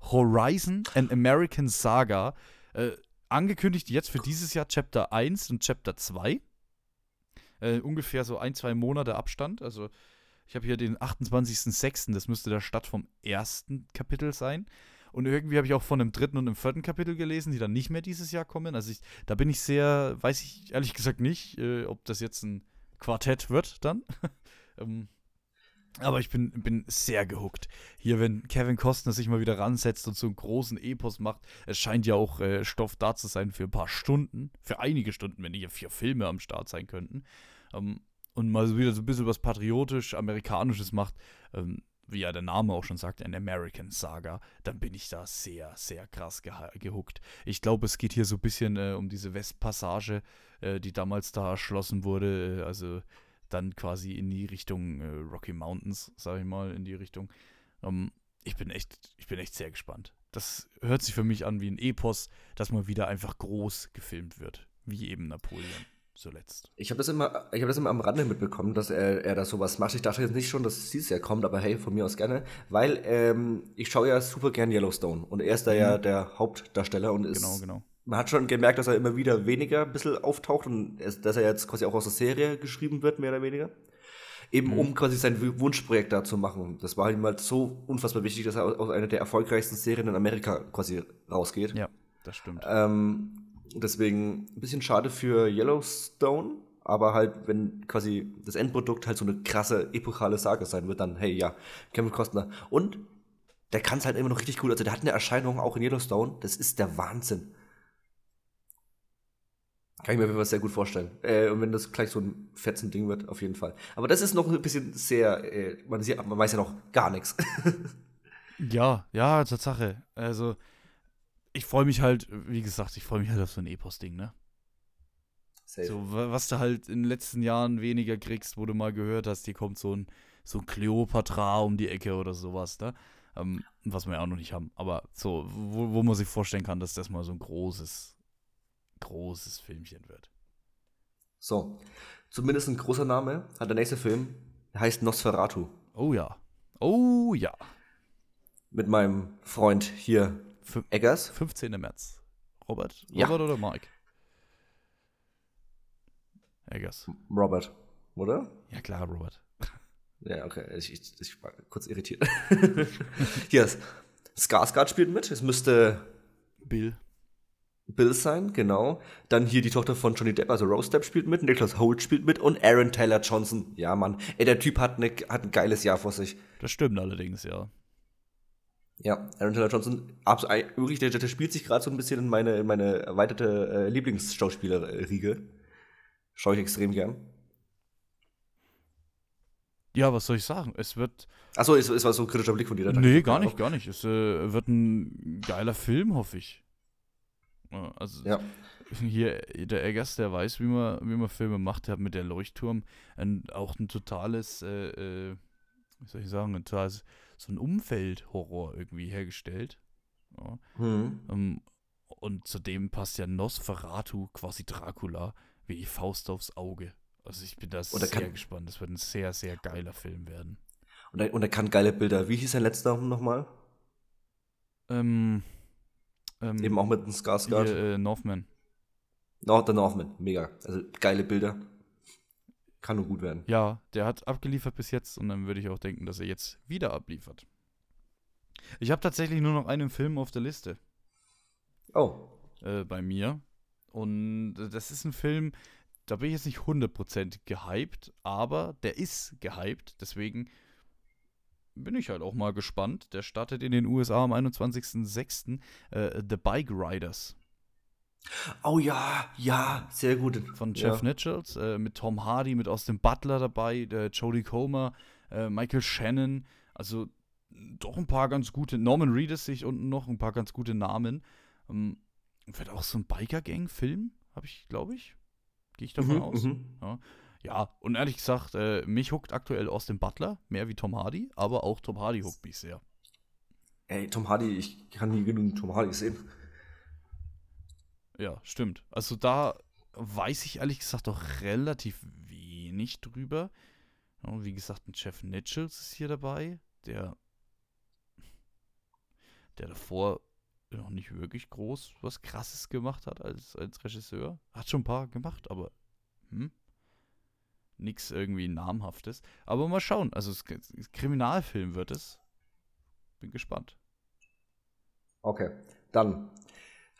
Horizon An American Saga. Äh, angekündigt jetzt für dieses Jahr Chapter 1 und Chapter 2. Äh, ungefähr so ein, zwei Monate Abstand. Also ich habe hier den 28.06., das müsste der Start vom ersten Kapitel sein. Und irgendwie habe ich auch von einem dritten und einem vierten Kapitel gelesen, die dann nicht mehr dieses Jahr kommen. Also ich, da bin ich sehr, weiß ich ehrlich gesagt nicht, äh, ob das jetzt ein Quartett wird dann. ähm, aber ich bin, bin sehr gehuckt. Hier, wenn Kevin Costner sich mal wieder ransetzt und so einen großen Epos macht, es scheint ja auch äh, Stoff da zu sein für ein paar Stunden, für einige Stunden, wenn hier vier Filme am Start sein könnten. Ähm, und mal wieder so ein bisschen was patriotisch-amerikanisches macht, ähm, wie ja der Name auch schon sagt, ein American Saga, dann bin ich da sehr, sehr krass ge gehuckt. Ich glaube, es geht hier so ein bisschen äh, um diese Westpassage, äh, die damals da erschlossen wurde. Äh, also dann quasi in die Richtung äh, Rocky Mountains, sage ich mal, in die Richtung. Ähm, ich bin echt, ich bin echt sehr gespannt. Das hört sich für mich an wie ein Epos, das mal wieder einfach groß gefilmt wird, wie eben Napoleon zuletzt. Ich habe das immer, ich habe das immer am Rande mitbekommen, dass er, er da sowas macht. Ich dachte jetzt nicht schon, dass es dieses Jahr kommt, aber hey, von mir aus gerne, weil ähm, ich schaue ja super gern Yellowstone und er ist da mhm. ja der Hauptdarsteller und ist genau, genau man hat schon gemerkt, dass er immer wieder weniger ein bisschen auftaucht und dass er jetzt quasi auch aus der Serie geschrieben wird, mehr oder weniger. Eben Mhm. um quasi sein Wunschprojekt da zu machen. Das war ihm halt so unfassbar wichtig, dass er aus aus einer der erfolgreichsten Serien in Amerika quasi rausgeht. Ja, das stimmt. Ähm, deswegen ein bisschen schade für Yellowstone, aber halt, wenn quasi das Endprodukt halt so eine krasse, epochale Sage sein wird, dann, hey, ja, Kevin Costner. Und der kann es halt immer noch richtig gut. Also der hat eine Erscheinung auch in Yellowstone, das ist der Wahnsinn. Kann ich mir auf jeden Fall sehr gut vorstellen. Äh, und wenn das gleich so ein fetzen Ding wird, auf jeden Fall. Aber das ist noch ein bisschen sehr, äh, man, sieht, man weiß ja noch gar nichts. Ja, ja, Tatsache. Also, ich freue mich halt, wie gesagt, ich freue mich halt auf so ein Epos-Ding, ne? Safe. So, wa- was du halt in den letzten Jahren weniger kriegst, wo du mal gehört hast, hier kommt so ein, so ein Kleopatra um die Ecke oder sowas, ne? Ähm, was wir ja auch noch nicht haben. Aber so, wo, wo man sich vorstellen kann, dass das mal so ein großes, großes Filmchen wird. So, zumindest ein großer Name hat der nächste Film, der heißt Nosferatu. Oh ja. Oh ja. Mit meinem Freund hier, Fün- Eggers. 15. März. Robert? Ja. Robert oder Mike? Eggers. Robert, oder? Ja klar, Robert. Ja, okay, ich, ich, ich war kurz irritiert. hier ist Skarsgård spielt mit, es müsste Bill. Bill sein, genau. Dann hier die Tochter von Johnny Depp, also Rose Depp spielt mit, Nicholas Holt spielt mit und Aaron Taylor Johnson. Ja, Mann. Ey, der Typ hat, ne, hat ein geiles Jahr vor sich. Das stimmt allerdings, ja. Ja, Aaron Taylor Johnson, wirklich, der, der spielt sich gerade so ein bisschen in meine, in meine erweiterte äh, Lieblingsschauspieler-Riege. Schaue ich extrem gern. Ja, was soll ich sagen? Es wird. Achso, es, es war so ein kritischer Blick von dir. da. Nee, gar nicht, gar nicht. Es äh, wird ein geiler Film, hoffe ich. Also Ja. hier, der Eggers, der weiß, wie man, wie man Filme macht. Der hat mit der Leuchtturm ein, auch ein totales, äh, äh, wie soll ich sagen, ein totales, so ein Umfeldhorror irgendwie hergestellt. Ja. Hm. Ähm, und zudem passt ja Nosferatu, quasi Dracula, wie die Faust aufs Auge. Also ich bin da sehr kann- gespannt. Das wird ein sehr, sehr geiler Film werden. Und, er, und er kann geile Bilder. Wie hieß sein letzter nochmal? Ähm, ähm, Eben auch mit dem Skarsgård. hier, äh, Northman. No, der Northman, mega. Also geile Bilder. Kann nur gut werden. Ja, der hat abgeliefert bis jetzt und dann würde ich auch denken, dass er jetzt wieder abliefert. Ich habe tatsächlich nur noch einen Film auf der Liste Oh. äh, bei mir. Und das ist ein Film, da bin ich jetzt nicht 100% gehypt, aber der ist gehypt. Deswegen bin ich halt auch mal gespannt. Der startet in den USA am 21.06. Äh, The Bike Riders Oh ja, ja, sehr gut. von ja. Jeff Nichols äh, mit Tom Hardy, mit Austin Butler dabei, der Jodie Comer, äh, Michael Shannon. Also doch ein paar ganz gute. Norman Reedus sehe ich unten noch, ein paar ganz gute Namen. Ähm, wird auch so ein Biker-Gang-Film, habe ich, glaube ich. Gehe ich davon Mhm, aus. mhm. Ja, und ehrlich gesagt, äh, mich huckt aktuell Austin Butler, mehr wie Tom Hardy, aber auch Tom Hardy huckt mich sehr. Ey, Tom Hardy, ich kann nie genug Tom Hardy sehen. Ja, stimmt. Also da weiß ich ehrlich gesagt auch relativ wenig drüber. Ja, wie gesagt, ein Jeff Nichols ist hier dabei, der, der davor noch nicht wirklich groß was Krasses gemacht hat als, als Regisseur. Hat schon ein paar gemacht, aber hm, nix irgendwie namhaftes. Aber mal schauen. Also es, es, Kriminalfilm wird es. Bin gespannt. Okay, dann.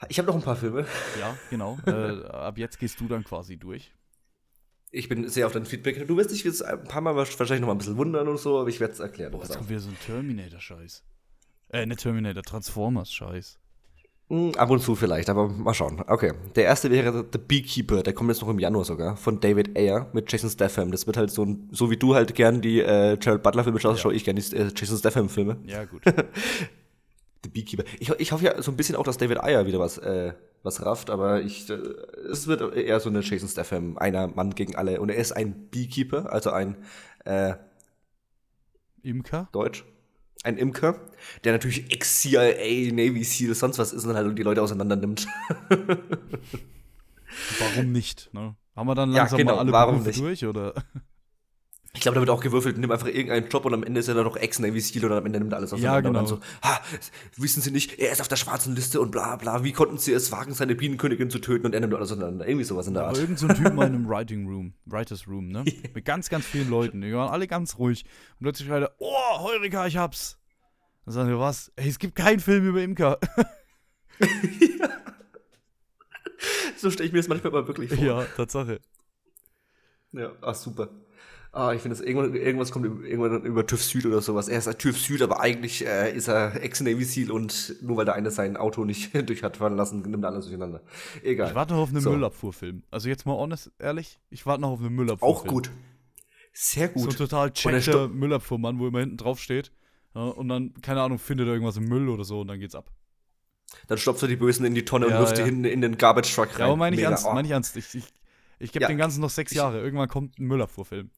Ich habe noch ein paar Filme. Ja, genau. äh, ab jetzt gehst du dann quasi durch. Ich bin sehr auf dein Feedback. Du wirst dich jetzt ein paar Mal wahrscheinlich noch mal ein bisschen wundern und so, aber ich werde es erklären. Boah, jetzt kommt wieder so ein Terminator-Scheiß. Äh, nicht Terminator, Transformers-Scheiß. Hm, ab und zu vielleicht, aber mal schauen. Okay, der erste wäre The Beekeeper, der kommt jetzt noch im Januar sogar, von David Ayer mit Jason Statham. Das wird halt so ein, so wie du halt gern die äh, Gerald Butler-Filme schaust, Ja. schaue ich gern die äh, Jason Statham-Filme. Ja, gut. The Beekeeper. Ich, ich hoffe ja so ein bisschen auch, dass David Ayer wieder was, äh, was rafft, aber ich, äh, es wird eher so eine Jason Statham, einer Mann gegen alle. Und er ist ein Beekeeper, also ein äh, Imker? Deutsch. Ein Imker, der natürlich Ex-CIA, Navy SEAL, sonst was ist und halt die Leute auseinander nimmt. Warum nicht? Ne? Haben wir dann Ja, langsam genau, mal alle Berufe durch, oder? Ich glaube, da wird auch gewürfelt, nimm einfach irgendeinen Job und am Ende ist er dann noch Ex-Navy Seal und am Ende nimmt er alles auseinander. Ja, genau. Und dann so, ha, wissen Sie nicht, er ist auf der schwarzen Liste und bla bla, wie konnten Sie es wagen, seine Bienenkönigin zu töten und er nimmt alles auseinander. Irgendwie sowas in der Aber Art. irgend so ein Typ mal in einem Writing Room, Writers Room, ne? Mit ganz, ganz vielen Leuten. Die waren alle ganz ruhig. Und plötzlich schreit er, oh, Heurika, ich hab's. Dann sagen wir, was? Ey, es gibt keinen Film über Imker. So stelle ich mir das manchmal mal wirklich vor. ja, Tatsache. Ja, ah, super. Ah, ich finde, irgendwas kommt irgendwann über TÜV Süd oder sowas. Er ist ein TÜV Süd, aber eigentlich äh, ist er Ex-Navy Seal und nur weil der eine sein Auto nicht durch hat fahren lassen, nimmt er alles durcheinander. Egal. Ich warte noch auf einen So. Müllabfuhrfilm. Also jetzt mal honest, ehrlich, ich warte noch auf einen Müllabfuhrfilm. Auch gut. Sehr So ein gut. total er checkter Müllabfuhrmann, wo immer hinten drauf steht. Ja, und dann, keine Ahnung, findet er irgendwas im Müll oder so und dann geht's ab. Dann stopft er die Bösen in die Tonne Ja, und wirft die ja. hinten in den Garbage Truck rein. Ja, aber meine ich Mega. ernst, meine ich ernst. Ich, ich, ich gebe Ja. den Ganzen noch sechs Jahre. Irgendwann kommt ein Müllabfuhrfilm.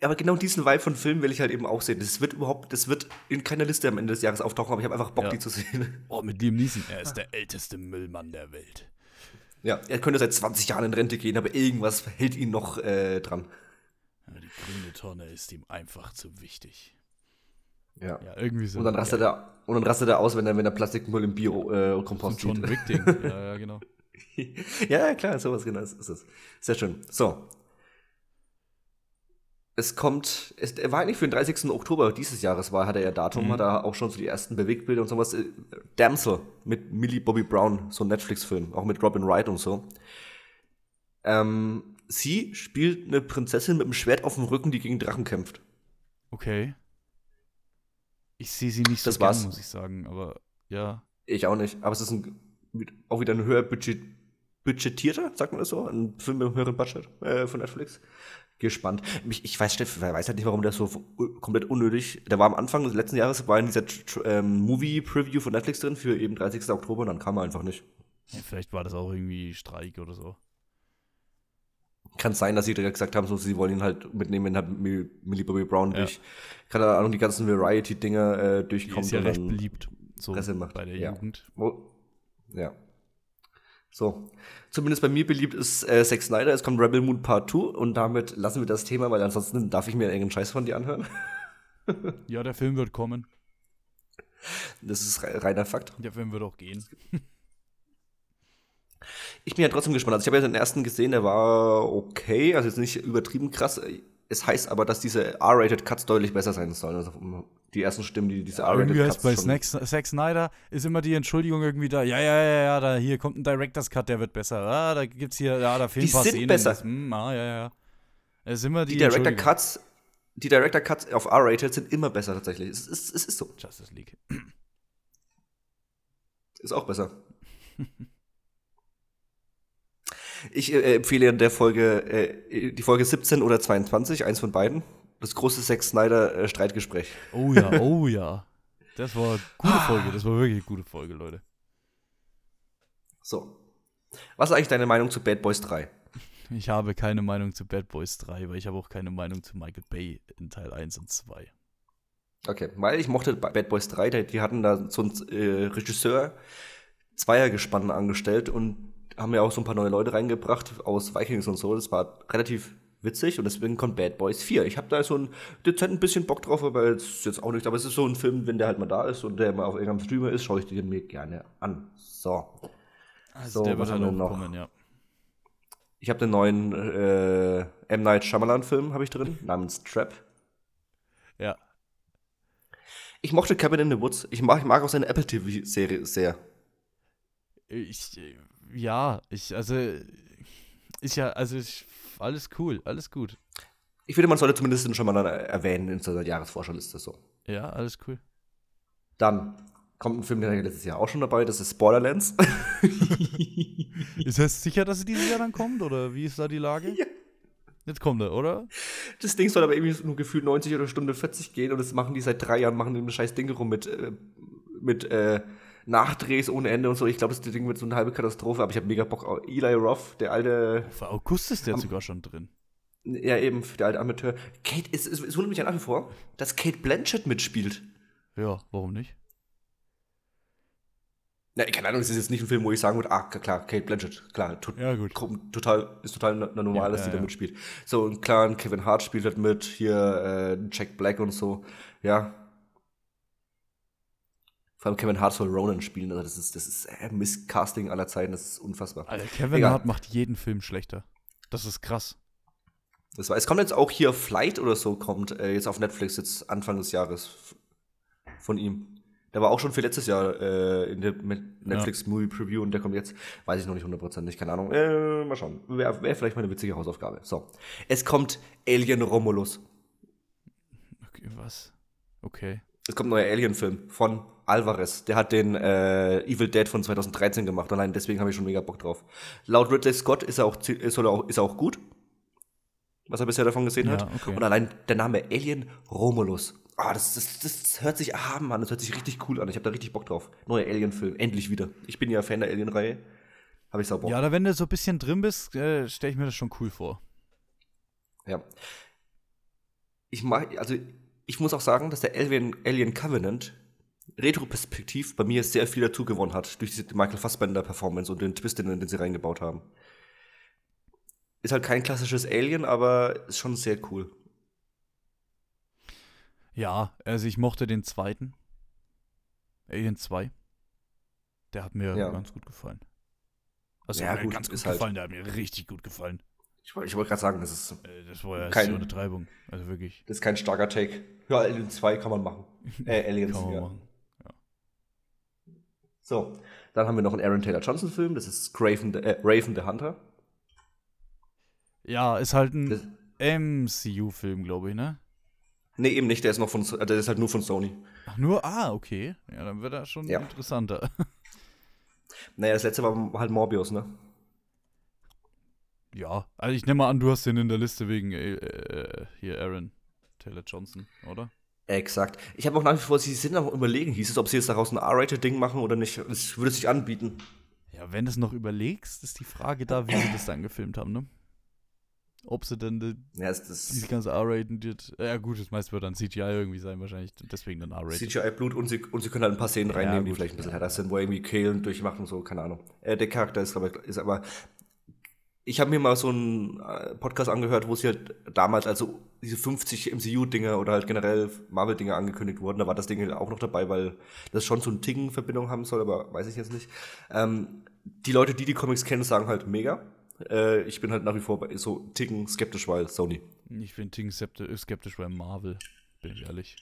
Aber genau diesen Vibe von Filmen will ich halt eben auch sehen. Das wird überhaupt, das wird in keiner Liste am Ende des Jahres auftauchen, aber ich habe einfach Bock, Ja. die zu sehen. Oh, mit Liam Neeson. Er ist der älteste Müllmann der Welt. Ja, er könnte seit 20 Jahren in Rente gehen, aber irgendwas hält ihn noch äh, dran. Ja, die grüne Tonne ist ihm einfach zu wichtig. Ja. Ja, irgendwie so. Und dann rastet er und dann rastet er aus, wenn er, wenn er Plastikmüll im Bio-Kompost John sieht. Wick-Ding. ja, ja, genau. ja, ja, klar, sowas genau ist es. Sehr schön. So. Es kommt, es er war eigentlich für den 30. Oktober dieses Jahres, war, hat er ja Datum, Mhm. hat er auch schon so die ersten Bewegtbilder und sowas. Äh, Damsel mit Millie Bobby Brown, so ein Netflix-Film, auch mit Robin Wright und so. Ähm, sie spielt eine Prinzessin mit einem Schwert auf dem Rücken, die gegen Drachen kämpft. Okay. Ich sehe sie nicht so Das gern, war's. muss ich sagen. Aber ja. Ich auch nicht, aber es ist ein, auch wieder ein höher budget, budgetierter, sagt man das so, ein Film mit einem höheren Budget äh, von Netflix. Gespannt. Mich, ich weiß, Steff, weiß halt nicht, warum der so komplett unnötig. Der war am Anfang des letzten Jahres war in dieser ähm, Movie-Preview von Netflix drin für eben 30. Oktober und dann kam er einfach nicht. ja. Vielleicht war das auch irgendwie Streik oder so. Kann sein, dass sie direkt gesagt haben, so, sie wollen ihn halt mitnehmen, wenn halt Millie Bobby Brown Ja. durch, keine Ahnung, die ganzen Variety-Dinger äh, Die durchkommt. ist ja recht beliebt. So Presse macht. bei der Ja. Jugend. Ja. So. Zumindest bei mir beliebt ist äh, Zack Snyder. Es kommt Rebel Moon Part 2 und damit lassen wir das Thema, weil ansonsten darf ich mir irgendeinen Scheiß von dir anhören. Ja, der Film wird kommen. Das ist re reiner Fakt. Der Film wird auch gehen. Ich bin ja trotzdem gespannt. Also ich habe ja den ersten gesehen, der war okay, also jetzt nicht übertrieben krass. Es heißt aber, dass diese R-Rated Cuts deutlich besser sein sollen. Also die ersten Stimmen, die diese R-Rated Irgendwie heißt Cuts bei Snack, Zack Snyder ist immer die Entschuldigung irgendwie da, ja, ja, ja, ja, da hier kommt ein Director's Cut, der wird besser. Ah, da gibt's hier, ja, da fehlen Die ein paar sind Szenen. besser. Hm, ah, ja, ja. Es ist immer die, die Director. Cuts, die Director Cuts auf R-Rated sind immer besser tatsächlich. Es ist, es ist so. Justice League. Ist auch besser. Ich äh, empfehle in der Folge, äh, die Folge 17 oder 22, eins von beiden. Das große Zack Snyder äh, Streitgespräch. Oh ja, oh ja. Das war eine gute Folge, das war wirklich eine gute Folge, Leute. So. Was ist eigentlich deine Meinung zu Bad Boys 3? Ich habe keine Meinung zu Bad Boys 3, weil ich habe auch keine Meinung zu Michael Bay in Teil 1 und 2. Okay, weil ich mochte Bad Boys 3, die, die hatten da so einen äh, Regisseur Zweiergespann angestellt und haben ja auch so ein paar neue Leute reingebracht aus Vikings und so. Das war relativ witzig und deswegen kommt Bad Boys 4. Ich habe da so ein dezent ein bisschen Bock drauf, aber es ist jetzt auch nicht. Aber es ist so ein Film, wenn der halt mal da ist und der mal auf irgendeinem Streamer ist, schaue ich den mir gerne an. So. Also So, der was wird haben noch? kommen, ja. Ich habe den neuen äh, M. Night Shyamalan-Film habe ich drin, namens Trap. Ja. Ich mochte Cabin in the Woods. Ich mag, ich mag auch seine Apple TV-Serie sehr. Ich, äh, ja, ich, also, ist ja, also, ich, alles cool, alles gut. Ich finde, man sollte zumindest den Shyamalan erwähnen in seiner Jahresforscherliste. So. Ja, alles cool. Dann kommt ein Film, der letztes Jahr auch schon dabei, das ist Borderlands. Ist das sicher, dass es dieses Jahr dann kommt, oder wie ist da die Lage? Ja. Jetzt kommt er, oder? Das Ding soll aber irgendwie nur gefühlt 90 oder Stunde 40 gehen und das machen die seit drei Jahren, machen die ein scheiß Ding rum mit, äh, mit äh, Nachdrehs ohne Ende und so. Ich glaube, das Ding wird so eine halbe Katastrophe, aber ich habe mega Bock auf Eli Roth, der alte, Für August ist der sogar schon drin. ja eben, der alte Amateur. Kate, es, es, es wundert mich ja nach wie vor, dass Kate Blanchett mitspielt. Ja, warum nicht? Ja, keine Ahnung, es ist jetzt nicht ein Film, wo ich sagen würde, ah, klar, Kate Blanchett, klar, to Ja, gut. total, ist total na- normal, Ja, dass ja, die da ja. mitspielt. So, und klar, Kevin Hart spielt halt mit, hier äh, Jack Black und so, ja. Vor allem Kevin Hart soll Ronan spielen, also das ist, das ist äh, Misscasting aller Zeiten, das ist unfassbar. Alter, Kevin Egal. Hart macht jeden Film schlechter. Das ist krass. Das war, es kommt jetzt auch hier Flight oder so, kommt äh, jetzt auf Netflix jetzt Anfang des Jahres von ihm. Der war auch schon für letztes Jahr äh, in der Netflix Movie Preview und der kommt jetzt, weiß ich noch nicht hundertprozentig, keine Ahnung. Äh, mal schauen. Wäre wär vielleicht mal eine witzige Hausaufgabe. So. Es kommt Alien Romulus. Okay, was? Okay. Es kommt ein neuer Alien-Film von Alvarez. Der hat den äh, Evil Dead von 2013 gemacht. Allein deswegen habe ich schon mega Bock drauf. Laut Ridley Scott ist er auch, ist er auch, ist er auch gut. Was er bisher davon gesehen Ja, hat. okay. Und allein der Name Alien Romulus. Ah, das, das, das hört sich erhaben an. Das hört sich richtig cool an. Ich habe da richtig Bock drauf. Neuer Alien-Film. Endlich wieder. Ich bin ja Fan der Alien-Reihe. Habe ich sau Bock. Ja, da wenn du so ein bisschen drin bist, äh, stelle ich mir das schon cool vor. Ja. Ich mag, also ich muss auch sagen, dass der Alien, Alien Covenant retroperspektiv bei mir sehr viel dazu gewonnen hat, durch diese Michael Fassbender Performance und den Twist, den, den sie reingebaut haben. Ist halt kein klassisches Alien, aber ist schon sehr cool. Ja, also ich mochte den zweiten. Alien 2. Der hat mir Ja. ganz gut gefallen. Also Ja, mir gut, ganz gut halt- gefallen, der hat mir richtig gut gefallen. Ich, ich wollte gerade sagen, das ist, Äh, Das war ja Kein- keine Untertreibung. Also wirklich. das ist kein starker Take. Ja, Alien 2 kann man machen. Äh, Aliens, Kann man ja. machen. So, dann haben wir noch einen Aaron Taylor Johnson Film, das ist Raven the, äh, Raven the Hunter. Ja, ist halt ein MCU-Film, glaube ich, ne? nee, eben nicht, der ist noch von, der ist halt nur von Sony. Ach, nur, ah, okay. Ja, dann wird er schon Ja. interessanter. Naja, das letzte war halt Morbius, ne? Ja, also ich nehme mal an, du hast den in der Liste wegen äh, äh, hier Aaron Taylor Johnson, oder? Exakt. Ich habe auch nach wie vor, sie sind am überlegen, hieß es, ob sie jetzt daraus ein R-Rated-Ding machen oder nicht. Es würde sich anbieten. Ja, wenn du es noch überlegst, ist die Frage da, wie sie das dann gefilmt haben, ne? Ob sie denn die, Ja, es, das diese ganze R-Rated, ja gut, das meiste wird dann CGI irgendwie sein, wahrscheinlich, deswegen dann R-Rated. CGI-Blut und sie, und sie können halt ein paar Szenen Ja, reinnehmen, die gut. vielleicht ein bisschen härter sind, wo irgendwie Kehlen durchmacht und so, keine Ahnung. Äh, der Charakter ist, glaube ich, ist aber. Ich habe mir mal so einen äh, Podcast angehört, wo sie halt damals, also diese 50 MCU-Dinger oder halt generell Marvel-Dinger angekündigt wurden, da war das Ding halt auch noch dabei, weil das schon so ein Ticken-Verbindung haben soll, aber weiß ich jetzt nicht. Ähm, die Leute, die die Comics kennen, sagen halt mega. Äh, ich bin halt nach wie vor so Ticken skeptisch, weil Sony. Ich bin Ting skeptisch bei Marvel, bin ich ehrlich.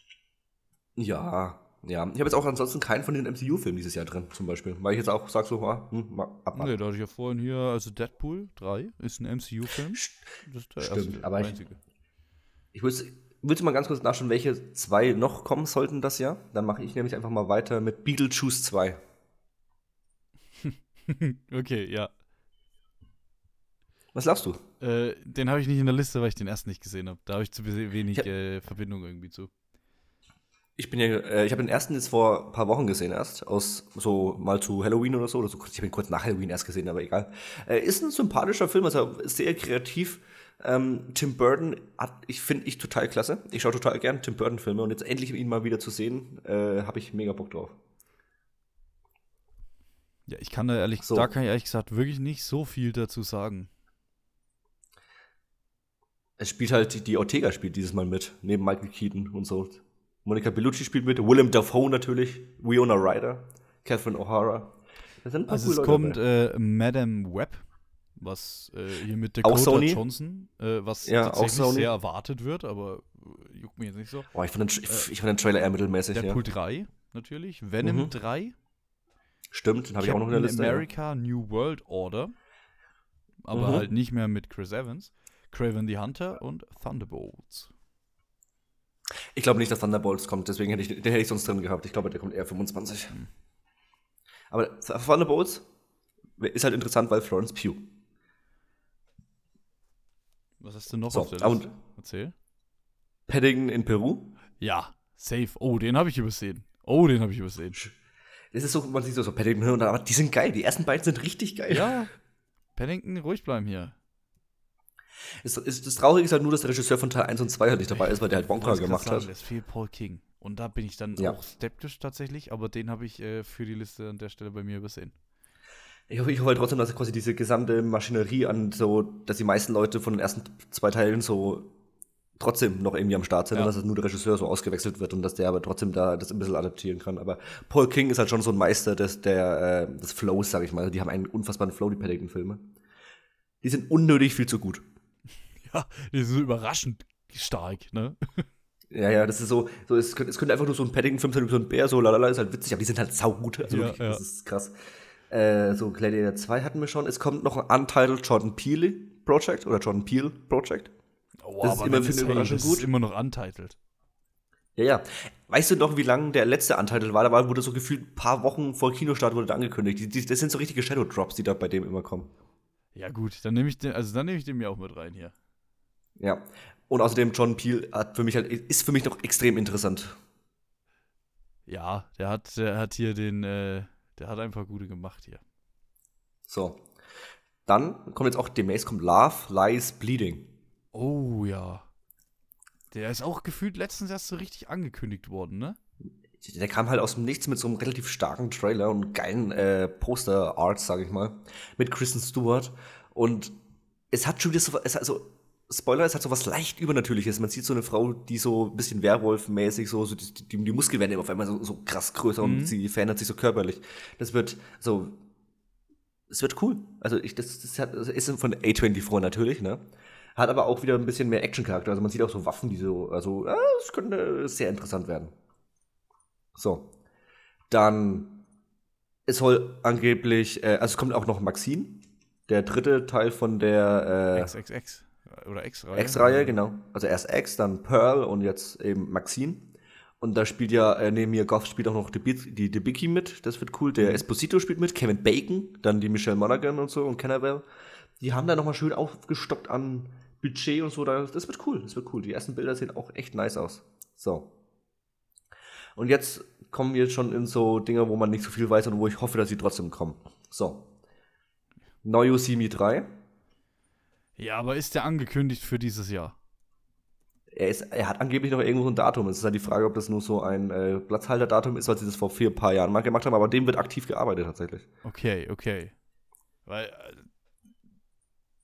Ja, ja. Ich habe jetzt auch ansonsten keinen von den MCU-Filmen dieses Jahr drin, zum Beispiel. Weil ich jetzt auch sage so, ah, hm, abwarten. Nee, da hatte ich ja vorhin hier, also Deadpool 3 ist ein MCU-Film. Das ist der Stimmt, erste, aber ich- einzige. Ich würde willst du mal ganz kurz nachschauen, welche zwei noch kommen sollten das Jahr? Dann mache ich nämlich einfach mal weiter mit Beetlejuice 2. okay, ja. Was lachst du? Äh, den habe ich nicht in der Liste, weil ich den ersten nicht gesehen habe. Da habe ich zu wenig Ich hab- äh, Verbindung irgendwie zu. Ich bin ja, äh, ich habe den ersten jetzt vor ein paar Wochen gesehen erst, aus so mal zu Halloween oder so, oder so. Ich habe ihn kurz nach Halloween erst gesehen, aber egal. Äh, ist ein sympathischer Film, also sehr kreativ. Ähm, Tim Burton hat, ich finde ich total klasse. Ich schaue total gern Tim Burton Filme und jetzt endlich ihn mal wieder zu sehen, äh, habe ich mega Bock drauf. Ja, ich kann da ehrlich, So. da kann ich ehrlich gesagt wirklich nicht so viel dazu sagen. Es spielt halt, die, die Ortega spielt dieses Mal mit, neben Michael Keaton und so. Monica Bellucci spielt mit, Willem Dafoe natürlich, Winona Ryder, Catherine O'Hara. Da sind ein paar Also es kommt äh, Madame Web, was äh, hier mit Dakota? Johnson, äh, was Ja, auch tatsächlich sehr erwartet wird, aber äh, juckt mich jetzt nicht so. Oh, ich fand den, ich fand den Trailer eher mittelmäßig, ja. Deadpool 3 natürlich, Venom Mhm. 3, Stimmt, den habe ich auch noch in der Liste. ja. America New World Order, aber Mhm. halt nicht mehr mit Chris Evans, Craven the Hunter und Thunderbolts. Ich glaube nicht, dass Thunderbolts kommt, deswegen hätte ich den hätte ich sonst drin gehabt. Ich glaube, der kommt eher 25. Mhm. Aber Thunderbolts ist halt interessant, weil Florence Pugh. Was hast du noch So, auf der und- Liste? Erzähl. Paddington in Peru. Ja, safe. Oh, den habe ich übersehen. Oh, den habe ich übersehen. Das ist so, man sieht so, so Paddington und dann, aber die sind geil. Die ersten beiden sind richtig geil. Ja, Paddington, ruhig bleiben hier. Es, es, das Traurige ist halt nur, dass der Regisseur von Teil 1 und 2 halt nicht dabei ist, weil der halt grad gemacht sagen, hat. Es fehlt Paul King. Und da bin ich dann Ja. auch skeptisch tatsächlich, aber den habe ich äh, für die Liste an der Stelle bei mir übersehen. Ich hoffe, ich hoffe halt trotzdem, dass quasi diese gesamte Maschinerie an so, dass die meisten Leute von den ersten zwei Teilen so trotzdem noch irgendwie am Start sind Ja. und dass nur der Regisseur so ausgewechselt wird und dass der aber trotzdem da das ein bisschen adaptieren kann. Aber Paul King ist halt schon so ein Meister des, der, äh, des Flows, sag ich mal. Die haben einen unfassbaren Flow, die Paddington-Filme. Die sind unnötig viel zu gut. Die sind so überraschend stark, ne? Ja, ja, das ist so, so es, könnte, es könnte einfach nur so ein Paddington-Film sein, so ein Bär, so lalala, ist halt witzig, aber die sind halt saugut. Also Ja, wirklich, ja. das ist krass. Äh, so, Gladiator 2 hatten wir schon. Es kommt noch ein Untitled Jordan Peele Project oder Jordan Peele Project. Oh, Das ist immer das gut. ist immer noch untitled. Ja, ja. Weißt du noch, wie lange der letzte Untitled war? Da war, wurde so gefühlt ein paar Wochen vor Kinostart wurde angekündigt. Die, die, das sind so richtige Shadow Drops, die da bei dem immer kommen. Ja gut, dann nehme ich den, also dann nehme ich den mir auch mit rein hier. Ja. Und außerdem John Peel hat für mich halt, ist für mich noch extrem interessant. Ja, der hat, der hat hier den, äh, der hat einfach gute gemacht hier. So. Dann kommt jetzt auch demnächst kommt Love, Lies, Bleeding. Oh ja. Der ist auch gefühlt letztens erst so richtig angekündigt worden, ne? Der kam halt aus dem Nichts mit so einem relativ starken Trailer und geilen äh, Poster-Arts, sag ich mal. Mit Kristen Stewart. Und es hat schon wieder so, es hat so, Spoiler, es hat so was leicht Übernatürliches. Man sieht so eine Frau, die so ein bisschen Werwolf-mäßig, so, so die, die, die Muskeln werden auf einmal so, so krass größer und sie verändert sich so körperlich. Das wird so, es wird cool. Also ich, das, das, hat, das ist von A24 natürlich, ne? Hat aber auch wieder ein bisschen mehr Action-Charakter. Also man sieht auch so Waffen, die so, also, ja, es könnte sehr interessant werden. So. Dann, es soll angeblich, äh, also es kommt auch noch Maxine, der dritte Teil von der XXX. Oder X-Reihe. X-Reihe, genau. Also erst X, dann Pearl und jetzt eben Maxine. Und da spielt ja, äh, neben mir Goff spielt auch noch die, die, Bicky mit, das wird cool. Der Esposito spielt mit, Kevin Bacon, dann die Michelle Monaghan und so und Cannabelle. Die haben da nochmal schön aufgestockt an Budget und so. da- Das wird cool, das wird cool. Die ersten Bilder sehen auch echt nice aus. So. Und jetzt kommen wir schon in so Dinge, wo man nicht so viel weiß und wo ich hoffe, dass sie trotzdem kommen. So. Neu Yosemite 3. Ja, aber ist der angekündigt für dieses Jahr? Er, ist, er hat angeblich noch irgendwo ein Datum. Es ist halt die Frage, ob das nur so ein äh, Platzhalterdatum ist, weil sie das vor vier paar Jahren mal gemacht haben, aber dem wird aktiv gearbeitet tatsächlich. Okay, okay. Weil, äh,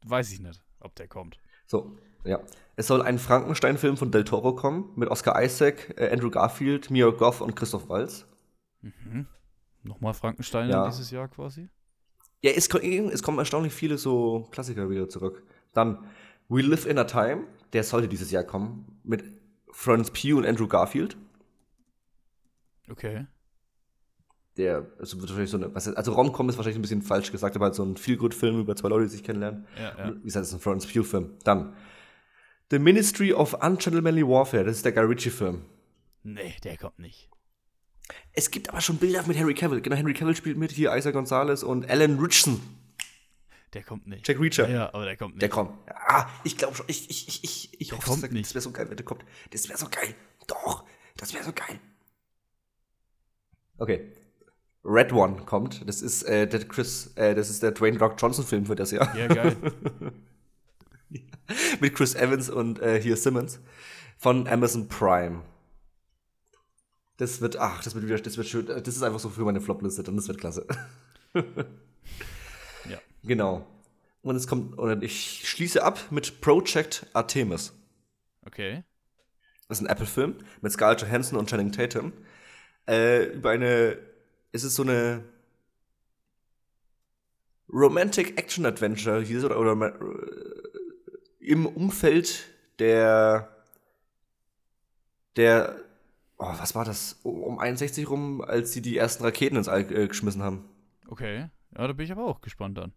weiß ich nicht, ob der kommt. So, ja. Es soll ein Frankenstein-Film von Del Toro kommen, mit Oscar Isaac, äh, Andrew Garfield, Mia Goff und Christoph Waltz. Nochmal Frankenstein Ja. dieses Jahr quasi? Ja, es, es kommen erstaunlich viele so Klassiker wieder zurück. Dann We Live in a Time, der sollte dieses Jahr kommen, mit Florence Pugh und Andrew Garfield. Okay. Der, also wird wahrscheinlich so eine, was, also Rom-Com ist wahrscheinlich ein bisschen falsch gesagt, aber halt so ein Feel-Good-Film über zwei Leute, die sich kennenlernen. Ja, ja. Wie gesagt, das ist ein Florence Pugh-Film. Dann The Ministry of Ungentlemanly Warfare, das ist der Guy Ritchie-Film. Nee, der kommt nicht. Es gibt aber schon Bilder mit Henry Cavill. Genau, Henry Cavill spielt mit, hier Isaac Gonzalez und Alan Richardson. Der kommt nicht. Jack Reacher. Ja, aber der kommt nicht. Der kommt. Ah, ich glaube schon. Ich, ich, ich, ich, ich hoffe, kommt das, nicht. das wäre so geil, wenn der kommt. Das wäre so geil. Doch, das wäre so geil. Okay. Red One kommt. Das ist äh, der Chris, äh, das ist der Dwayne Rock Johnson Film für das Jahr. Ja, geil. Mit Chris Evans und äh, hier Simmons von Amazon Prime. Das wird, ach, das wird wieder, das wird schön. Das ist einfach so für meine Flop-Liste und das wird klasse. Genau. Und es kommt, und ich schließe ab mit Project Artemis. Okay. Das ist ein Apple-Film mit Scarlett Johansson und Channing Tatum. Äh, über eine, es ist so eine Romantic Action Adventure hieß es, oder, oder äh, im Umfeld der der oh, was war das um 61 rum, als sie die ersten Raketen ins All äh, geschmissen haben. Okay. Ja, da bin ich aber auch gespannt dann.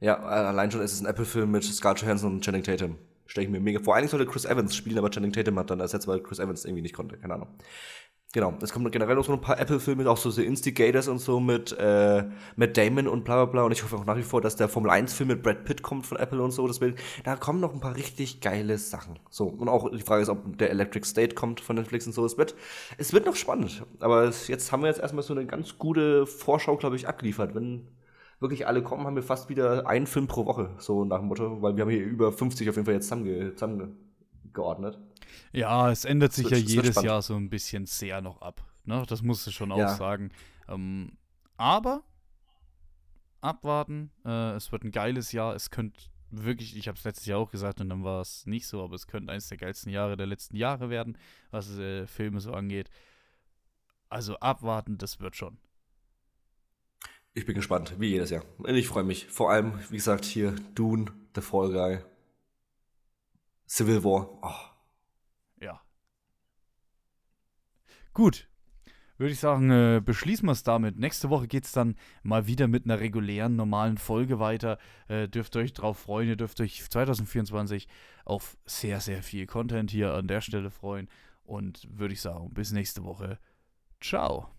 Ja, allein schon ist es ein Apple-Film mit Scarlett Johansson und Channing Tatum. Stelle ich mir mega vor. Eigentlich sollte Chris Evans spielen, aber Channing Tatum hat dann ersetzt, weil Chris Evans irgendwie nicht konnte. Keine Ahnung. Genau, es kommen generell noch so ein paar Apple-Filme, auch so The Instigators und so mit äh, Matt Damon und bla bla bla. Und ich hoffe auch nach wie vor, dass der Formel 1-Film mit Brad Pitt kommt von Apple und so. Will, da kommen noch ein paar richtig geile Sachen. So, und auch die Frage ist, ob der Electric State kommt von Netflix und so. Es wird, es wird noch spannend. Aber es, jetzt haben wir jetzt erstmal so eine ganz gute Vorschau, glaube ich, abgeliefert. Wenn wirklich alle kommen, haben wir fast wieder einen Film pro Woche, so nach dem Motto, weil wir haben hier über 50 auf jeden Fall jetzt zusammenge zusammengegossen. geordnet. Ja, es ändert sich wird- ja jedes. Jahr so ein bisschen sehr noch ab. Ne? Das musst du schon auch Ja. sagen. Ähm, aber abwarten. Äh, es wird ein geiles Jahr. Es könnte wirklich, ich habe es letztes Jahr auch gesagt und dann war es nicht so, aber es könnte eines der geilsten Jahre der letzten Jahre werden, was äh, Filme so angeht. Also abwarten, das wird schon. Ich bin gespannt, wie jedes Jahr. Ich freue mich. Vor allem, wie gesagt, hier Dune, The Fall Guy, Civil War. Oh, Ja. Gut. Würde ich sagen, äh, beschließen wir es damit. Nächste Woche geht es dann mal wieder mit einer regulären, normalen Folge weiter. Äh, dürft euch drauf freuen. Ihr dürft euch 2024 auf sehr, sehr viel Content hier an der Stelle freuen. Und würde ich sagen, bis nächste Woche. Ciao.